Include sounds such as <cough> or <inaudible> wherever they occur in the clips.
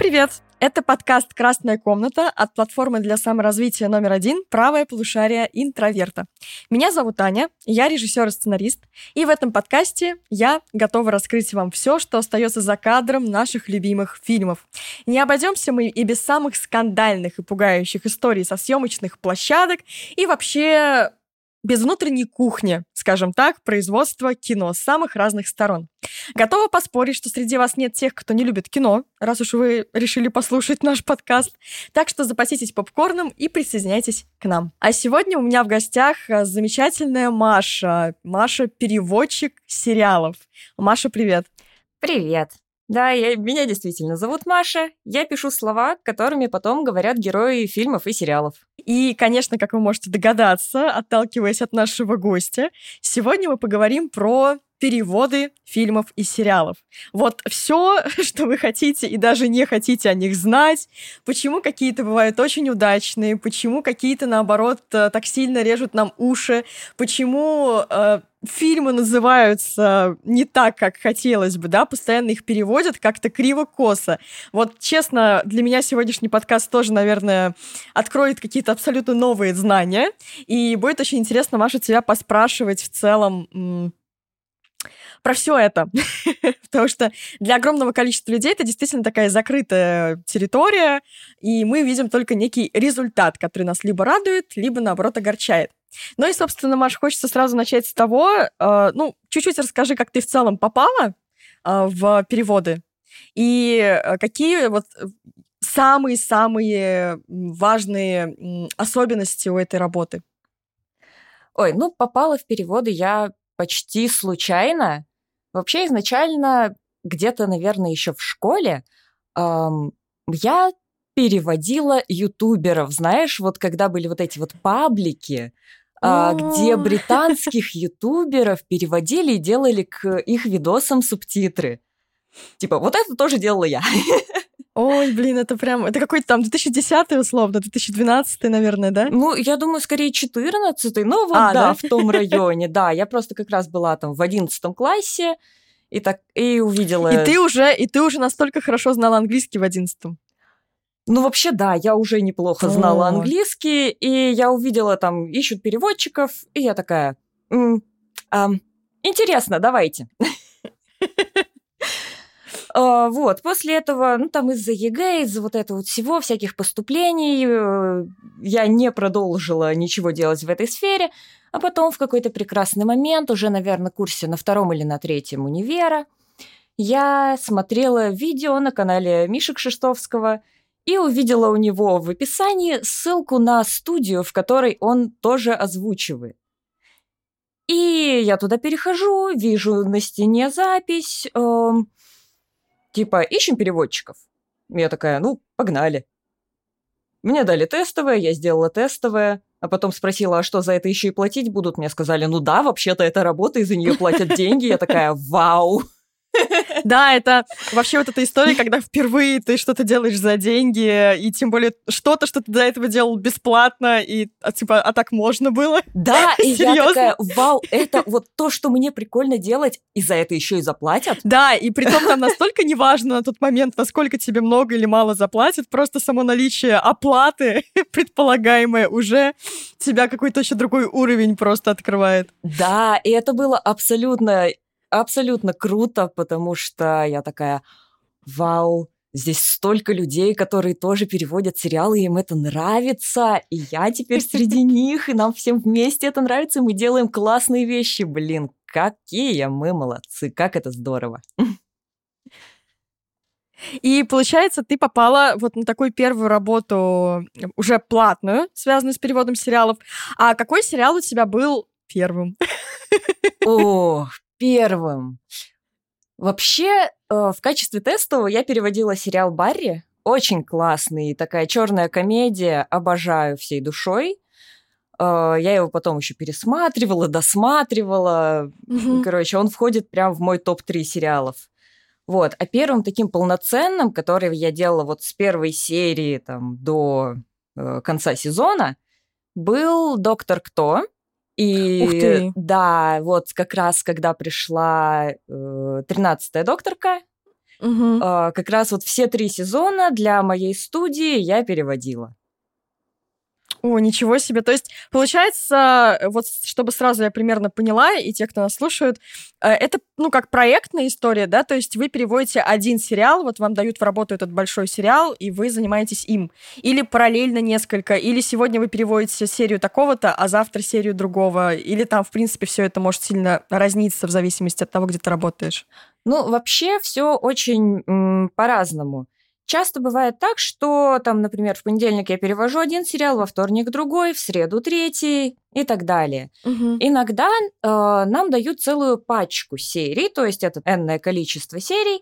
Привет! Это подкаст «Красная комната» от платформы для саморазвития номер один «Правое полушарие интроверта». Меня зовут Аня, я режиссер и сценарист, и в этом подкасте я готова раскрыть вам все, что остается за кадром наших любимых фильмов. Не обойдемся мы и без самых скандальных и пугающих историй со съемочных площадок и вообще без внутренней кухни, скажем так, производства кино с самых разных сторон. Готова поспорить, что среди вас нет тех, кто не любит кино, раз уж вы решили послушать наш подкаст. Так что запаситесь попкорном и присоединяйтесь к нам. А сегодня у меня в гостях э, замечательная Маша. Маша — переводчик сериалов. Маша, привет. Привет. Да, я, меня действительно зовут Маша. Я пишу слова, которыми потом говорят герои фильмов и сериалов. И, конечно, как вы можете догадаться, отталкиваясь от нашего гостя, сегодня мы поговорим про переводы фильмов и сериалов. Вот все, <laughs> что вы хотите и даже не хотите о них знать, почему какие-то бывают очень удачные, почему какие-то, наоборот, э, так сильно режут нам уши, почему э, фильмы называются не так, как хотелось бы, да, постоянно их переводят как-то криво-косо. Вот, честно, для меня сегодняшний подкаст тоже, наверное, откроет какие-то абсолютно новые знания, и будет очень интересно, Маша, тебя поспрашивать в целом про все это. <laughs> Потому что для огромного количества людей это действительно такая закрытая территория, и мы видим только некий результат, который нас либо радует, либо, наоборот, огорчает. Ну и, собственно, Маш, хочется сразу начать с того, э, ну, чуть-чуть расскажи, как ты в целом попала э, в переводы, и э, какие вот самые-самые важные особенности у этой работы? Ой, ну, попала в переводы я почти случайно. Вообще изначально где-то, наверное, еще в школе эм, я переводила ютуберов, знаешь, вот когда были вот эти вот паблики, э, где британских <laughs> ютуберов переводили и делали к их видосам субтитры. Типа, вот это тоже делала я. <laughs> Ой, блин, это прям... Это какой-то там 2010 условно, 2012, наверное, да? Ну, я думаю, скорее 14 ну вот, а, да, да, в том районе, да. Я просто как раз была там в 11 классе, и так и увидела... И ты уже, и ты уже настолько хорошо знала английский в 11 ну, вообще, да, я уже неплохо знала О. английский, и я увидела там, ищут переводчиков, и я такая, эм, интересно, давайте. А, вот, после этого, ну, там из-за ЕГЭ, из-за вот этого вот всего, всяких поступлений, э, я не продолжила ничего делать в этой сфере, а потом в какой-то прекрасный момент, уже, наверное, курсе на втором или на третьем универа, я смотрела видео на канале Миши Кшиштовского и увидела у него в описании ссылку на студию, в которой он тоже озвучивает. И я туда перехожу, вижу на стене запись, эм, Типа, ищем переводчиков. Я такая, ну, погнали. Мне дали тестовое, я сделала тестовое, а потом спросила, а что, за это еще и платить будут? Мне сказали, ну да, вообще-то это работа, и за нее платят деньги. Я такая, вау. <laughs> Да, это вообще вот эта история, когда впервые ты что-то делаешь за деньги, и тем более что-то, что ты до этого делал бесплатно, и а, типа, а так можно было? Да, и я такая, вау, это вот то, что мне прикольно делать, и за это еще и заплатят? Да, и при том там настолько неважно на тот момент, насколько тебе много или мало заплатят, просто само наличие оплаты <laughs> предполагаемое уже тебя какой-то еще другой уровень просто открывает. Да, и это было абсолютно абсолютно круто, потому что я такая, вау, здесь столько людей, которые тоже переводят сериалы, им это нравится, и я теперь среди <laughs> них, и нам всем вместе это нравится, и мы делаем классные вещи. Блин, какие мы молодцы, как это здорово. И получается, ты попала вот на такую первую работу, уже платную, связанную с переводом сериалов. А какой сериал у тебя был первым? <laughs> О, первым. Вообще, э, в качестве тестового я переводила сериал «Барри». Очень классный, такая черная комедия, обожаю всей душой. Э, я его потом еще пересматривала, досматривала. Mm-hmm. Короче, он входит прям в мой топ-3 сериалов. Вот. А первым таким полноценным, который я делала вот с первой серии там, до э, конца сезона, был «Доктор Кто». И да, вот как раз когда пришла э, 13-я докторка, Угу. Как раз вот все три сезона для моей студии я переводила. О, ничего себе. То есть, получается, вот чтобы сразу я примерно поняла, и те, кто нас слушают, э, это, ну, как проектная история, да? То есть вы переводите один сериал, вот вам дают в работу этот большой сериал, и вы занимаетесь им. Или параллельно несколько, или сегодня вы переводите серию такого-то, а завтра серию другого, или там, в принципе, все это может сильно разниться в зависимости от того, где ты работаешь. Ну, вообще все очень по-разному. Часто бывает так, что там, например, в понедельник я перевожу один сериал, во вторник другой, в среду третий и так далее. Угу. Иногда э, нам дают целую пачку серий, то есть это энное количество серий,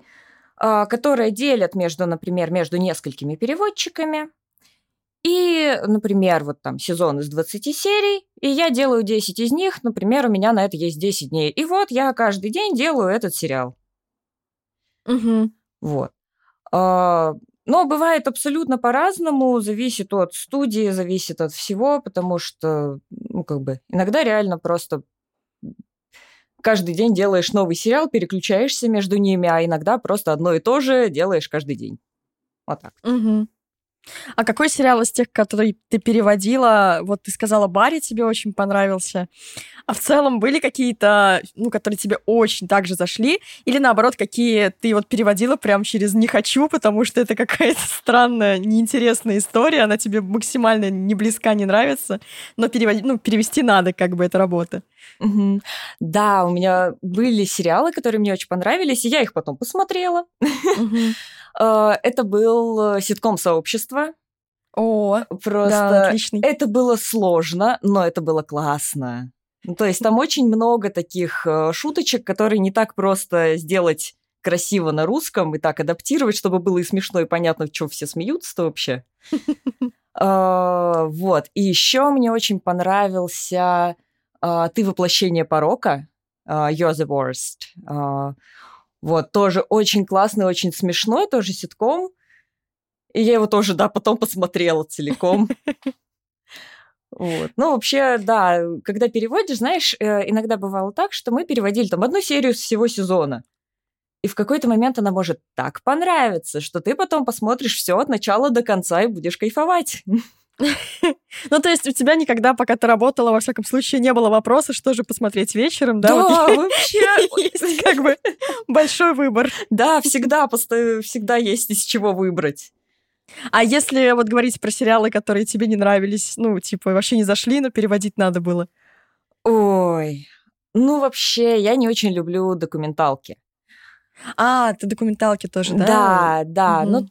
э, которые делят между, например, между несколькими переводчиками. И, например, вот там сезон из 20 серий, и я делаю 10 из них, например, у меня на это есть 10 дней. И вот я каждый день делаю этот сериал. Угу. Вот. А, но бывает абсолютно по-разному, зависит от студии, зависит от всего, потому что, ну, как бы, иногда реально просто каждый день делаешь новый сериал, переключаешься между ними, а иногда просто одно и то же делаешь каждый день. Вот так. Угу. А какой сериал из тех, которые ты переводила, вот ты сказала, Барри тебе очень понравился, а в целом были какие-то, ну, которые тебе очень так же зашли, или наоборот, какие ты вот переводила прям через «не хочу», потому что это какая-то <laughs> странная, неинтересная история, она тебе максимально не близка, не нравится, но переводи, ну, перевести надо, как бы, это работа. Угу. Да, у меня были сериалы, которые мне очень понравились, и я их потом посмотрела. Угу. <laughs> Это был э, ситком «Сообщество». О, просто да, отличный. это было сложно, но это было классно. Ну, то есть там очень много таких э, шуточек, которые не так просто сделать красиво на русском и так адаптировать, чтобы было и смешно, и понятно, в чем все смеются-то вообще. <laughs> А, вот. И еще мне очень понравился «Ты воплощение порока», а, «You're the worst». Вот, тоже очень классный, очень смешной, тоже ситком. И я его тоже, да, потом посмотрела целиком. <laughs> Вот. Ну, вообще, да, когда переводишь, знаешь, э, иногда бывало так, что мы переводили там одну серию с всего сезона. И в какой-то момент она может так понравиться, что ты потом посмотришь все от начала до конца и будешь кайфовать. <laughs> <laughs> Ну, то есть у тебя никогда, пока ты работала, во всяком случае, не было вопроса, что же посмотреть вечером, да? Да, вообще. <laughs> Есть как бы большой выбор. Да, всегда, всегда есть из чего выбрать. А если вот говорить про сериалы, которые тебе не нравились, ну, типа, вообще не зашли, но переводить надо было? Ой, ну, вообще, я не очень люблю документалки. А, ты документалки тоже, да? Да, да. Угу. Ну,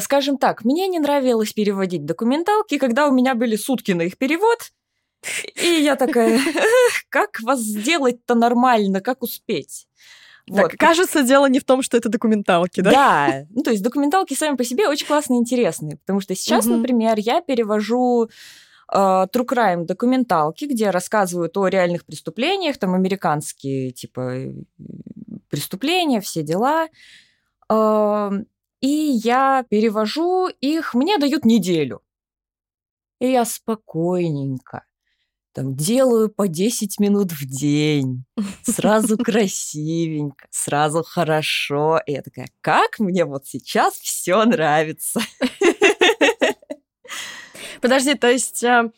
скажем так, мне не нравилось переводить документалки, когда у меня были сутки на их перевод. И я такая, <laughs> как вас сделать-то нормально, как успеть? Вот. Так, кажется, дело не в том, что это документалки, да? Да. Ну, то есть документалки сами по себе очень классные и интересные. Потому что сейчас, угу. например, я перевожу э, True Crime документалки, где рассказывают о реальных преступлениях, там американские, типа, преступления, все дела. Э, и я перевожу их, мне дают неделю. И я спокойненько там делаю по 10 минут в день, сразу <laughs> красивенько, сразу хорошо. И я такая, как мне вот сейчас все нравится. Подожди, то есть э,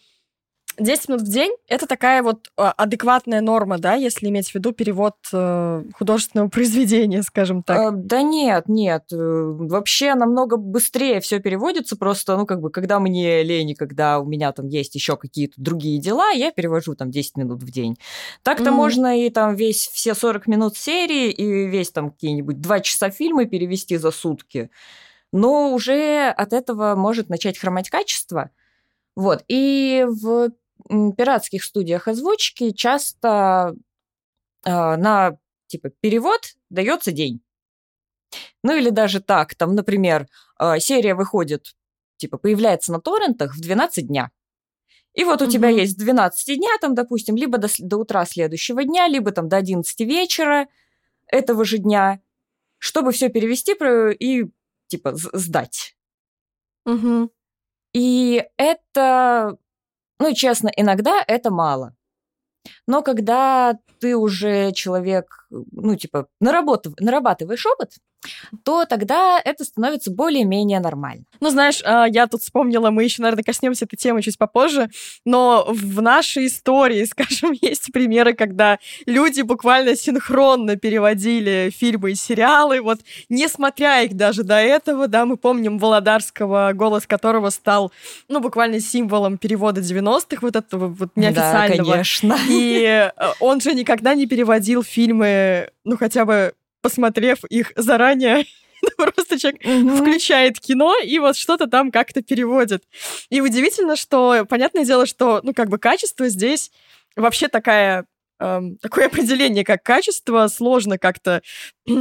10 минут в день — это такая вот а, адекватная норма, да, если иметь в виду перевод э, художественного <laughs> произведения, скажем так? А, да нет, нет. Э, вообще намного быстрее все переводится. Просто, ну, как бы, когда мне лень, когда у меня там есть еще какие-то другие дела, я перевожу там 10 минут в день. Так-то mm-hmm. можно и там весь все 40 минут серии и весь там какие-нибудь 2 часа фильма перевести за сутки. Но уже от этого может начать хромать качество. Вот. И в пиратских студиях озвучки часто э, на типа перевод дается день. Ну или даже так, там, например, э, серия выходит, типа появляется на торрентах в 12 дня. И вот у угу. тебя есть 12 дня, там, допустим, либо до, до утра следующего дня, либо там до 11 вечера этого же дня, чтобы все перевести и типа сдать. Угу. И это ну, честно, иногда это мало. Но когда ты уже человек, ну, типа, нарабатываешь опыт, то тогда это становится более-менее нормально. Ну, знаешь, а, я тут вспомнила, мы еще, наверное, коснемся этой темы чуть попозже, но в нашей истории, <laughs> скажем, есть примеры, когда люди буквально синхронно переводили фильмы и сериалы, вот несмотря их даже до этого, да, мы помним Володарского, голос которого стал, ну, буквально символом перевода 90-х, вот этого вот неофициального. Да, конечно. И э, он же никогда не переводил фильмы, ну, хотя бы посмотрев их заранее, <laughs> просто человек mm-hmm. включает кино и вот что-то там как-то переводит. И удивительно, что, понятное дело, что, ну, как бы качество здесь вообще такая, эм, такое <laughs> определение, как качество, сложно как-то <clears throat>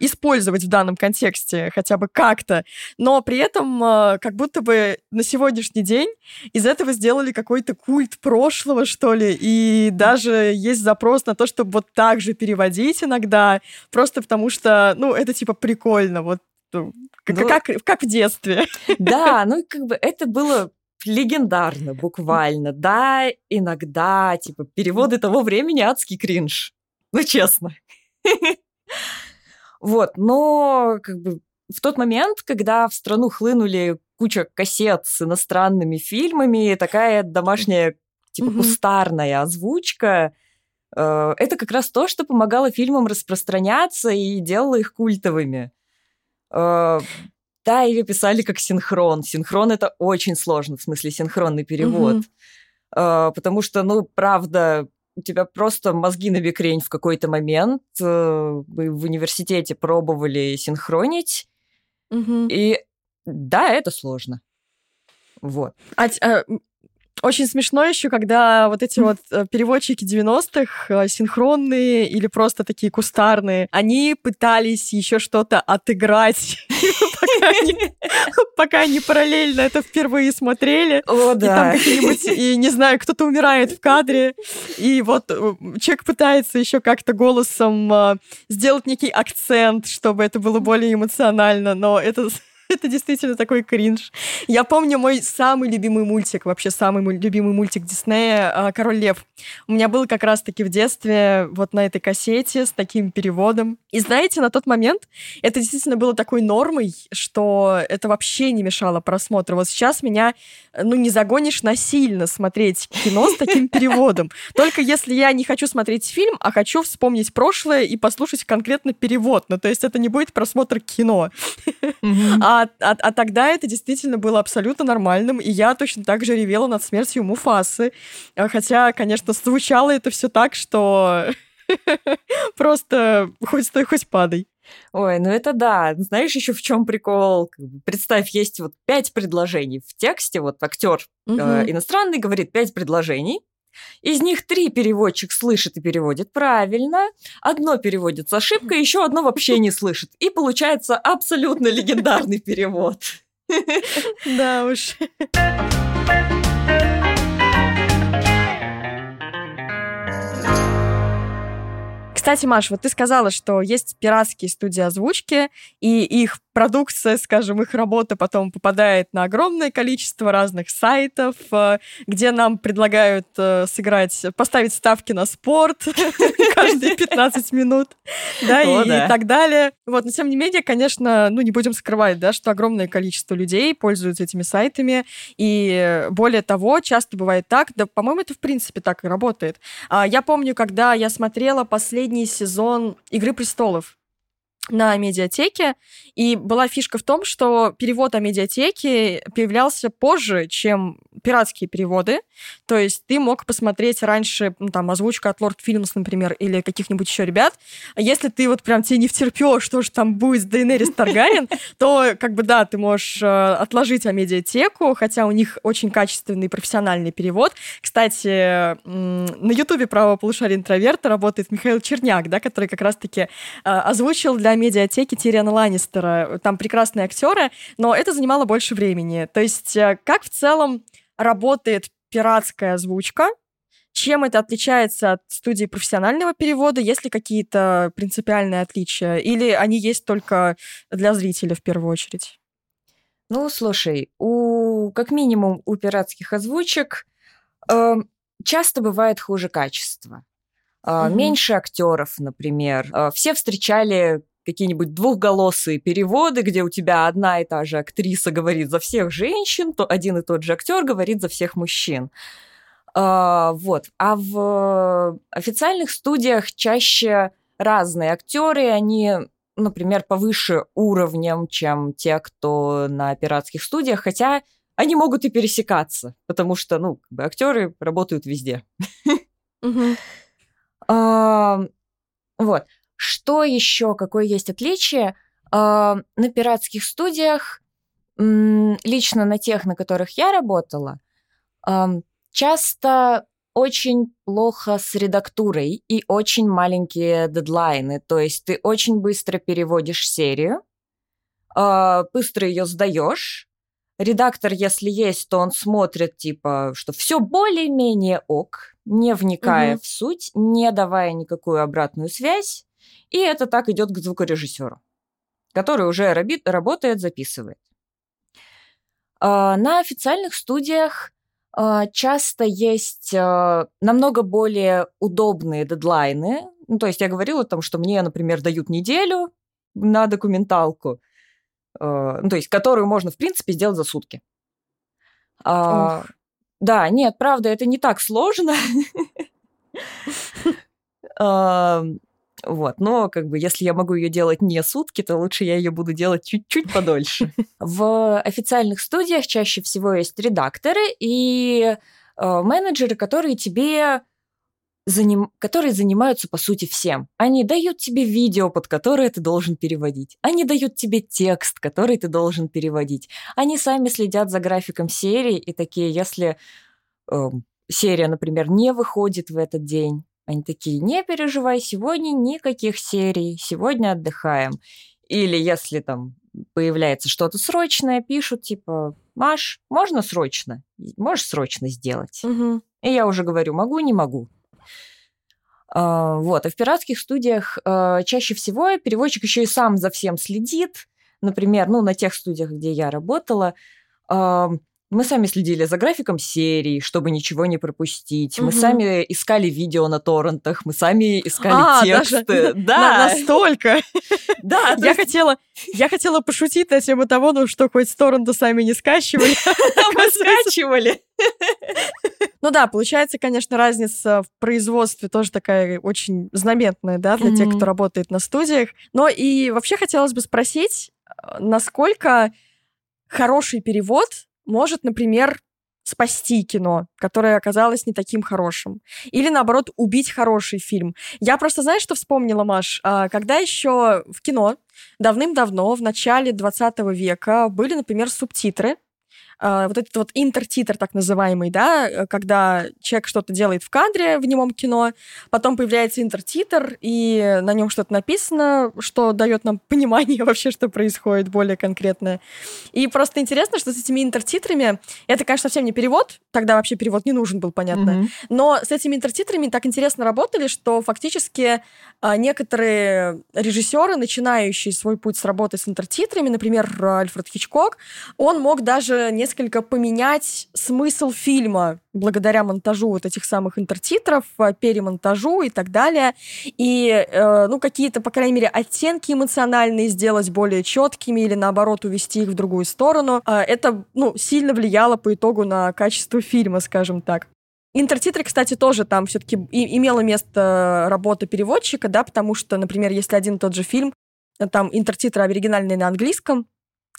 использовать в данном контексте хотя бы как-то, но при этом а, как будто бы на сегодняшний день из этого сделали какой-то культ прошлого, что ли, и даже есть запрос на то, чтобы вот так же переводить иногда, просто потому что, ну, это типа прикольно, вот ну, как, ну, как, как в детстве. Да, ну <laughs> как бы это было легендарно, буквально. Да, иногда, типа, переводы того времени адский кринж. Ну, честно. <laughs> Вот, но как бы в тот момент, когда в страну хлынули куча кассет с иностранными фильмами, такая домашняя, типа, кустарная озвучка, э, это как раз то, что помогало фильмам распространяться и делало их культовыми. Э, да, или писали как синхрон. Синхрон это очень сложно, в смысле синхронный перевод. Э, потому что, ну, правда, у тебя просто мозги на бекрень в какой-то момент. Э, вы в университете пробовали синхронить. Угу. И да, это сложно. Вот. А, а, очень смешно еще, когда вот эти вот э, переводчики 90-х, э, синхронные или просто такие кустарные, они пытались еще что-то отыграть, <laughs> <laughs> пока они параллельно это впервые смотрели. О, да. <laughs> И не знаю, кто-то умирает в кадре, и вот э, человек пытается еще как-то голосом сделать некий акцент, чтобы это было более эмоционально, но это Это действительно такой кринж. Я помню мой самый любимый мультик, вообще самый мой любимый мультик Диснея а, «Король лев». У меня был как раз-таки в детстве вот на этой кассете с таким переводом. И знаете, на тот момент это действительно было такой нормой, что это вообще не мешало просмотру. Вот сейчас меня, ну, не загонишь насильно смотреть кино с таким <laughs> переводом. Только если я не хочу смотреть фильм, а хочу вспомнить прошлое и послушать конкретно перевод. Ну, то есть это не будет просмотр кино. А а, а, а тогда это действительно было абсолютно нормальным, и я точно так же ревела над смертью Муфасы. А, хотя, конечно, звучало это все так, что <laughs> просто хоть стой, хоть падай. Ой, ну это да. Знаешь еще в чем прикол? Представь, есть вот пять предложений в тексте. Вот актер угу. э, иностранный говорит пять предложений. Из них три переводчик слышит и переводит правильно, одно переводит с ошибкой, еще одно вообще не слышит. И получается абсолютно легендарный перевод. Да уж. Кстати, Маш, вот ты сказала, что есть пиратские студии озвучки, и их продукция, скажем, их работа потом попадает на огромное количество разных сайтов, э, где нам предлагают э, сыграть, поставить ставки на спорт <laughs> каждые 15 минут, да, и, так далее. Вот, но тем не менее, конечно, ну, не будем скрывать, да, что огромное количество людей пользуются этими сайтами, и более того, часто бывает так, да, по-моему, это в принципе так и работает. А, я помню, когда я смотрела последний сезон «Игры престолов», на медиатеке. И была фишка в том, что перевод о медиатеке появлялся позже, чем пиратские переводы. То есть ты мог посмотреть раньше ну, там озвучку от Lord Films, например, или каких-нибудь еще ребят. А если ты вот прям тебе не втерпешь, что же там будет с Дейнерис Таргарин, <laughs> то как бы да, ты можешь э, отложить о медиатеку, хотя у них очень качественный профессиональный перевод. Кстати, на Ютубе «Право полушария интроверта» работает Михаил Черняк, да, который как раз-таки э, озвучил для медиатеки Тириана Ланнистера. Там прекрасные актеры, но это занимало больше времени. То есть э, как в целом работает пиратская озвучка, чем это отличается от студии профессионального перевода? Есть ли какие-то принципиальные отличия? Или они есть только для зрителя в первую очередь? Ну, слушай, у как минимум у пиратских озвучек э, часто бывает хуже качество. Угу. Меньше актеров, например. Э, все встречали какие-нибудь двухголосые переводы, где у тебя одна и та же актриса говорит за всех женщин, то один и тот же актер говорит за всех мужчин. А, вот. А в официальных студиях чаще разные актеры, они, например, повыше уровнем, чем те, кто на пиратских студиях, хотя они могут и пересекаться, потому что, ну, как бы актеры работают везде. <laughs> Вот. Что еще, какое есть отличие? А, на пиратских студиях, лично на тех, на которых я работала, часто очень плохо с редактурой и очень маленькие дедлайны. То есть ты очень быстро переводишь серию, а, быстро ее сдаешь. Редактор, если есть, то он смотрит, типа, что все более-менее ок, не вникая угу. в суть, не давая никакую обратную связь. И это так идет к звукорежиссеру, который уже работает, записывает. А, на официальных студиях а, часто есть а, намного более удобные дедлайны. Ну, то есть я говорила там, что мне, например, дают неделю на документалку, ну, то есть которую можно, в принципе, сделать за сутки. Ох. Да, нет, правда, это не так сложно. <laughs> Вот, но как бы если я могу ее делать не сутки, то лучше я ее буду делать чуть-чуть подольше. <laughs> В официальных студиях чаще всего есть редакторы и э, менеджеры, которые тебе заним... которые занимаются, по сути, всем. Они дают тебе видео, под которое ты должен переводить. Они дают тебе текст, который ты должен переводить. Они сами следят за графиком серии и такие, если э, серия, например, не выходит в этот день, они такие, не переживай, сегодня никаких серий, сегодня отдыхаем. Или если там появляется что-то срочное, пишут типа, Маш, можно срочно? Можешь срочно сделать? Угу. И я уже говорю, могу, не могу. А, вот, а в пиратских студиях а, чаще всего переводчик еще и сам за всем следит. Например, ну, на тех студиях, где я работала, а, мы сами следили за графиком серий, чтобы ничего не пропустить. Угу. Мы сами искали видео на торрентах, мы сами искали а, тексты. <laughs> Даже да, настолько. <laughs> Да, я хотела, я хотела пошутить на тему того, ну что хоть с торрента сами не скачивали. <laughs> Мы скачивали. Ну да, получается, конечно, разница в производстве тоже такая очень знаменная, да, для тех, кто работает на студиях. Но и вообще хотелось бы спросить, э, насколько хороший перевод может, например, спасти кино, которое оказалось не таким хорошим. Или, наоборот, убить хороший фильм. Я просто, знаешь, что вспомнила, Маш? А, когда еще в кино давным-давно, в начале 20 века, были, например, субтитры, вот этот вот интертитр так называемый, да, э, когда человек что-то делает в кадре в немом кино, потом появляется интертитр, и на нем что-то написано, что дает нам <laughs> понимание вообще, что происходит более конкретное. И просто интересно, что с этими интертитрами, это, конечно, совсем не перевод, тогда вообще перевод не нужен был, понятно, mm-hmm. но с этими интертитрами так интересно работали, что фактически а, некоторые режиссеры, начинающие свой путь с работы с интертитрами, например, Альфред Хичкок, он мог даже не несколько поменять смысл фильма благодаря монтажу вот этих самых интертитров, э, перемонтажу и так далее. И, э, ну, какие-то, по крайней мере, оттенки эмоциональные сделать более четкими или, наоборот, увести их в другую сторону. Э, это, ну, сильно влияло по итогу на качество фильма, скажем так. Интертитры, кстати, тоже там все-таки имело место работа переводчика, да, потому что, например, если один и тот же фильм, там интертитры оригинальные на английском,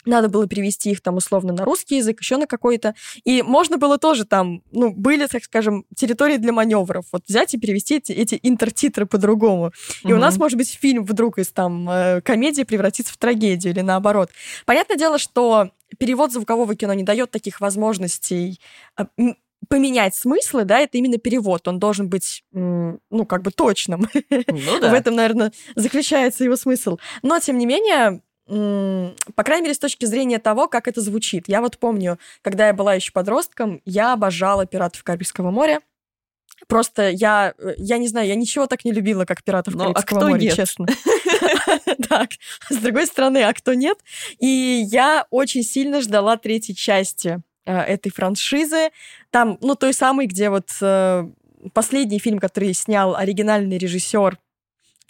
надо было перевести их там условно на русский язык, еще на какой-то. И можно было тоже там, ну, были, так скажем, территории для маневров. Вот взять и перевести эти, эти интертитры по-другому. И mm-hmm. у нас, может быть, фильм вдруг из там э, комедии превратится в трагедию или наоборот. Понятное дело, что перевод звукового кино не дает таких возможностей э, поменять смыслы, да, это именно перевод. Он должен быть, ну, как бы точным. Ну, <laughs> да. В этом, наверное, заключается его смысл. Но, тем не менее, по крайней мере, с точки зрения того, как это звучит. Я вот помню, когда я была еще подростком, я обожала «Пиратов Карибского моря». Просто я, э, я не знаю, я ничего так не любила, как «Пиратов Но, ну, а Карибского а моря», нет? честно. <laughs> Так, с другой стороны, а кто нет? И я очень сильно ждала третьей части э, этой франшизы. Там, ну, той самой, где вот э, последний фильм, который снял оригинальный режиссер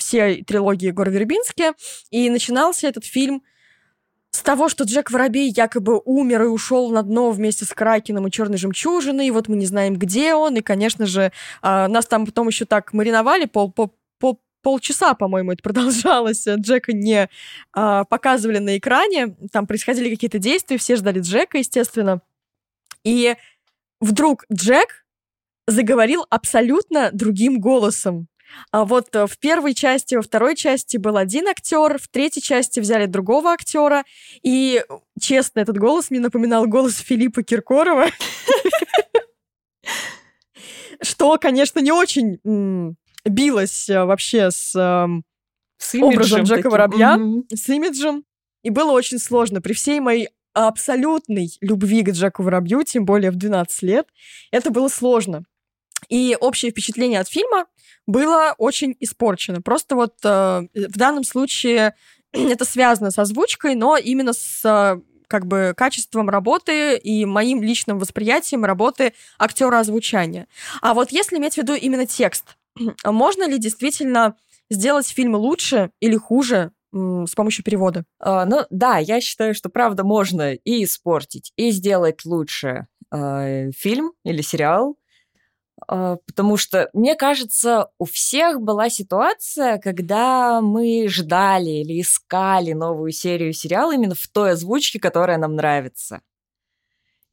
все трилогии Гор Вербински. И начинался этот фильм с того, что Джек Воробей якобы умер и ушел на дно вместе с Кракеном и Черной Жемчужиной, и вот мы не знаем, где он, и, конечно же, э, нас там потом еще так мариновали пол, пол, пол, полчаса, по-моему, это продолжалось. Джека не э, показывали на экране, там происходили какие-то действия, все ждали Джека, естественно. И вдруг Джек заговорил абсолютно другим голосом. А вот э, в первой части, во второй части был один актер, в третьей части взяли другого актера. И, честно, этот голос мне напоминал голос Филиппа Киркорова. Что, конечно, не очень билось э, вообще с эм, образом Джека Воробья, с имиджем. И было очень сложно. При всей моей абсолютной любви к Джеку Воробью, тем более в 12 лет, это было сложно. И общее впечатление от фильма было очень испорчено. Просто вот э, в данном случае <clears throat> это связано с озвучкой, но именно с э, как бы качеством работы и моим личным восприятием работы актера озвучания. А вот если иметь в виду именно текст, <clears throat> можно ли действительно сделать фильм лучше или хуже с помощью перевода? Uh, ну да, я считаю, что правда можно и испортить, и сделать лучше uh, фильм или сериал, а, потому что, мне кажется, у всех была ситуация, когда мы ждали или искали новую серию сериала именно в той озвучке, которая нам нравится.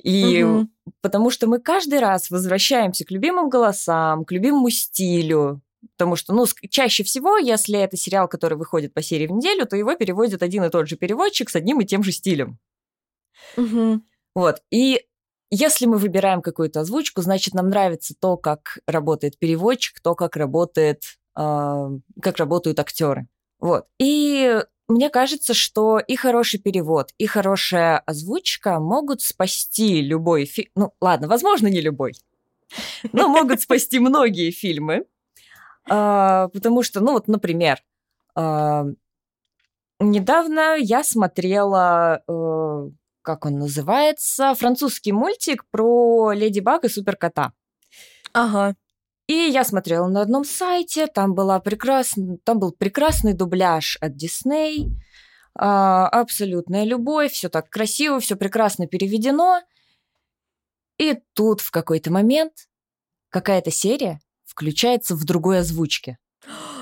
И угу. потому что мы каждый раз возвращаемся к любимым голосам, к любимому стилю. Потому что, ну, чаще всего, если это сериал, который выходит по серии в неделю, то его переводит один и тот же переводчик с одним и тем же стилем. Угу. Вот. И если мы выбираем какую-то озвучку, значит, нам нравится то, как работает переводчик, то, как работает, э, как работают актеры. Вот. И мне кажется, что и хороший перевод, и хорошая озвучка могут спасти любой фильм. Ну, ладно, возможно, не любой, но могут спасти многие фильмы. А, потому что, ну, вот, например, а, недавно я смотрела э, как он называется, французский мультик про Леди Баг и Суперкота. Ага. И я смотрела на одном сайте, там, была прекрасн... там был прекрасный дубляж от Дисней, а, абсолютная любовь, все так красиво, все прекрасно переведено. И тут в какой-то момент какая-то серия включается в другой озвучке.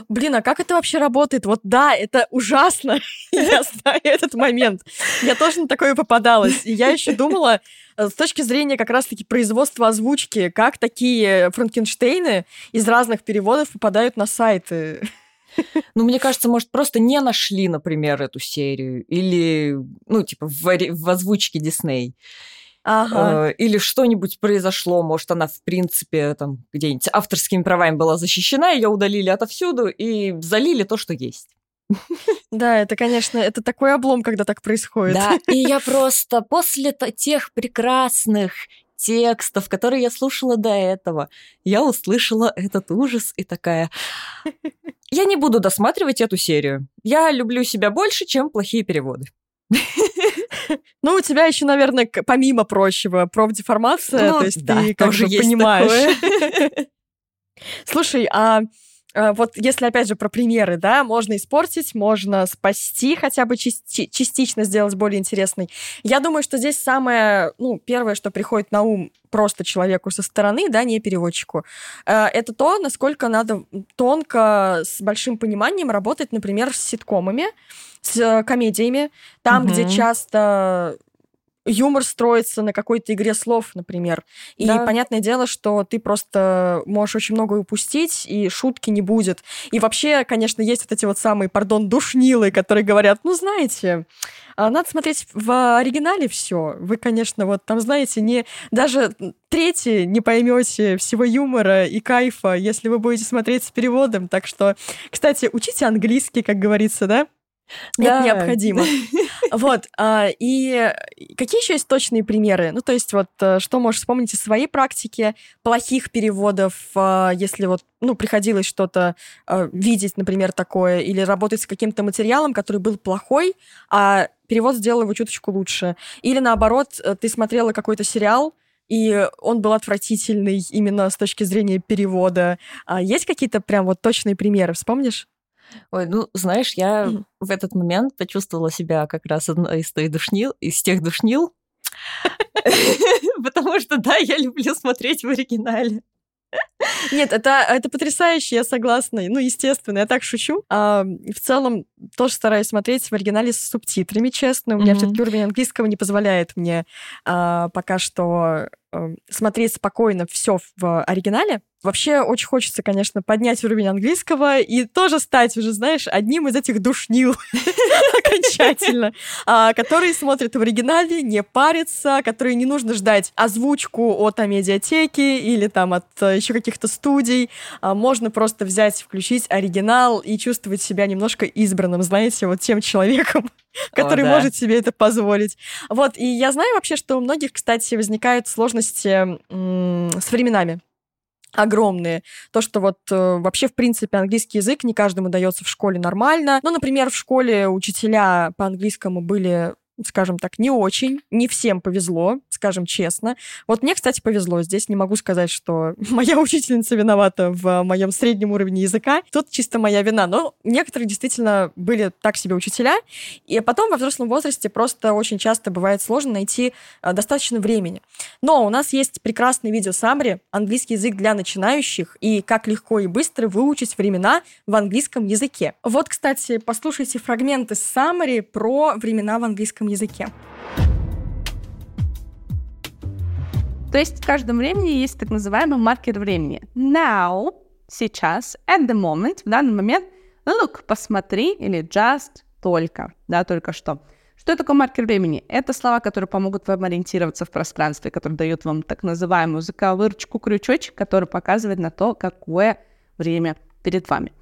Блин, а как это вообще работает? Вот да, это ужасно. <laughs> я знаю этот момент. Я тоже на такое попадалась. И я еще думала, э, с точки зрения как раз-таки производства озвучки, как такие Франкенштейны из разных переводов попадают на сайты. Ну, мне кажется, может, просто не нашли, например, эту серию. Или, ну, типа, в, в озвучке Дисней. Ага. Э, или что-нибудь произошло, может, она, в принципе, там где-нибудь авторскими правами была защищена, ее удалили отовсюду и залили то, что есть. Да, это, конечно, это такой облом, когда так происходит. Да, и <laughs> я просто после тех прекрасных текстов, которые я слушала до этого, я услышала этот ужас и такая... Я не буду досматривать эту серию. Я люблю себя больше, чем плохие переводы. <laughs> <laughs> Ну, у тебя еще, наверное, помимо прочего, профдеформация, ну, то есть да, ты как же понимаешь. <laughs> Слушай, а, вот если, опять же, про примеры, да, можно испортить, можно спасти, хотя бы части- частично сделать более интересной. Я думаю, что здесь самое, ну, первое, что приходит на ум просто человеку со стороны, да, не переводчику, а, это то, насколько надо тонко, с большим пониманием работать, например, с ситкомами, с э, комедиями, там, угу. где часто юмор строится на какой-то игре слов, например. И да. понятное дело, что ты просто можешь очень много упустить, и шутки не будет. И вообще, конечно, есть вот эти вот самые, пардон, душнилы, которые говорят, ну, знаете, а, надо смотреть в оригинале все. Вы, конечно, вот там, знаете, не даже третье не поймете всего юмора и кайфа, если вы будете смотреть с переводом. Так что, кстати, учите английский, как говорится, да? Да. Это необходимо. <laughs> Вот. А, и какие еще есть точные примеры? Ну, то есть вот э, что можешь вспомнить из своей практики плохих переводов, а, если вот, ну, приходилось что-то а, видеть, например, такое, или работать с каким-то материалом, который был плохой, а перевод сделал его чуточку лучше. Или наоборот, э, ты смотрела какой-то сериал, и он был отвратительный именно с точки зрения перевода. Есть какие-то прям вот точные примеры, вспомнишь? Ой, ну, знаешь, я mm-hmm. в этот момент почувствовала себя как раз одной из, той душнил, из тех душнил, <laughs> потому что, да, я люблю смотреть в оригинале. Нет, это, это потрясающе, я согласна. Ну, естественно, я так шучу. А, в целом, тоже стараюсь смотреть в оригинале с субтитрами, честно. У меня mm-hmm. все-таки уровень английского не позволяет мне а, пока что а, смотреть спокойно все в оригинале. Вообще очень хочется, конечно, поднять уровень английского и тоже стать уже, знаешь, одним из этих душнил <laughs> окончательно, а, которые смотрят в оригинале, не парятся, которые не нужно ждать озвучку от медиатеки или там от э, еще каких-то студий. А, можно просто взять, включить оригинал и чувствовать себя немножко избранным, знаете, вот тем человеком, <laughs> который О, да. может себе это позволить. Вот, и я знаю вообще, что у многих, кстати, возникают сложности с временами огромные. То, что вот э, вообще, в принципе, английский язык не каждому дается в школе нормально. Ну, например, в школе учителя по английскому были скажем так, не очень. Не всем повезло, скажем честно. Вот мне, кстати, повезло. Здесь не могу сказать, что <laughs> моя учительница виновата в моем среднем уровне языка. Тут чисто моя вина. Но некоторые действительно были так себе учителя. И потом во взрослом возрасте просто очень часто бывает сложно найти а, достаточно времени. Но у нас есть прекрасный видео саммари «Английский язык для начинающих» и как легко и быстро выучить времена в английском языке. Вот, кстати, послушайте фрагменты саммари про времена в английском английском языке. То есть в каждом времени есть так называемый маркер времени. Now, сейчас, at the moment, в данный момент, look, посмотри, или just, только, да, только что. Что такое маркер времени? Это слова, которые помогут вам ориентироваться в пространстве, которые дают вам так называемую заковырочку, крючочек, который показывает на то, какое время перед вами.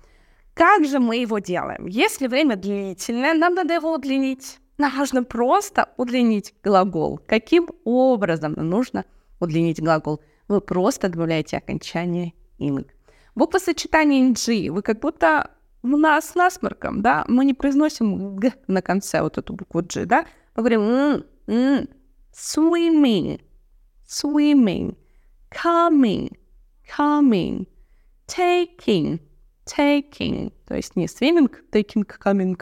Как же мы его делаем? Если время длительное, нам надо его удлинить нужно просто удлинить глагол. Каким образом нужно удлинить глагол? Вы просто добавляете окончание ing. Буквосочетание ng вы как будто у нас с насморком, да, мы не произносим г на конце, вот эту букву g, да, мы говорим м, м, swimming, swimming, coming, coming, taking, taking, то есть не swimming, taking, coming,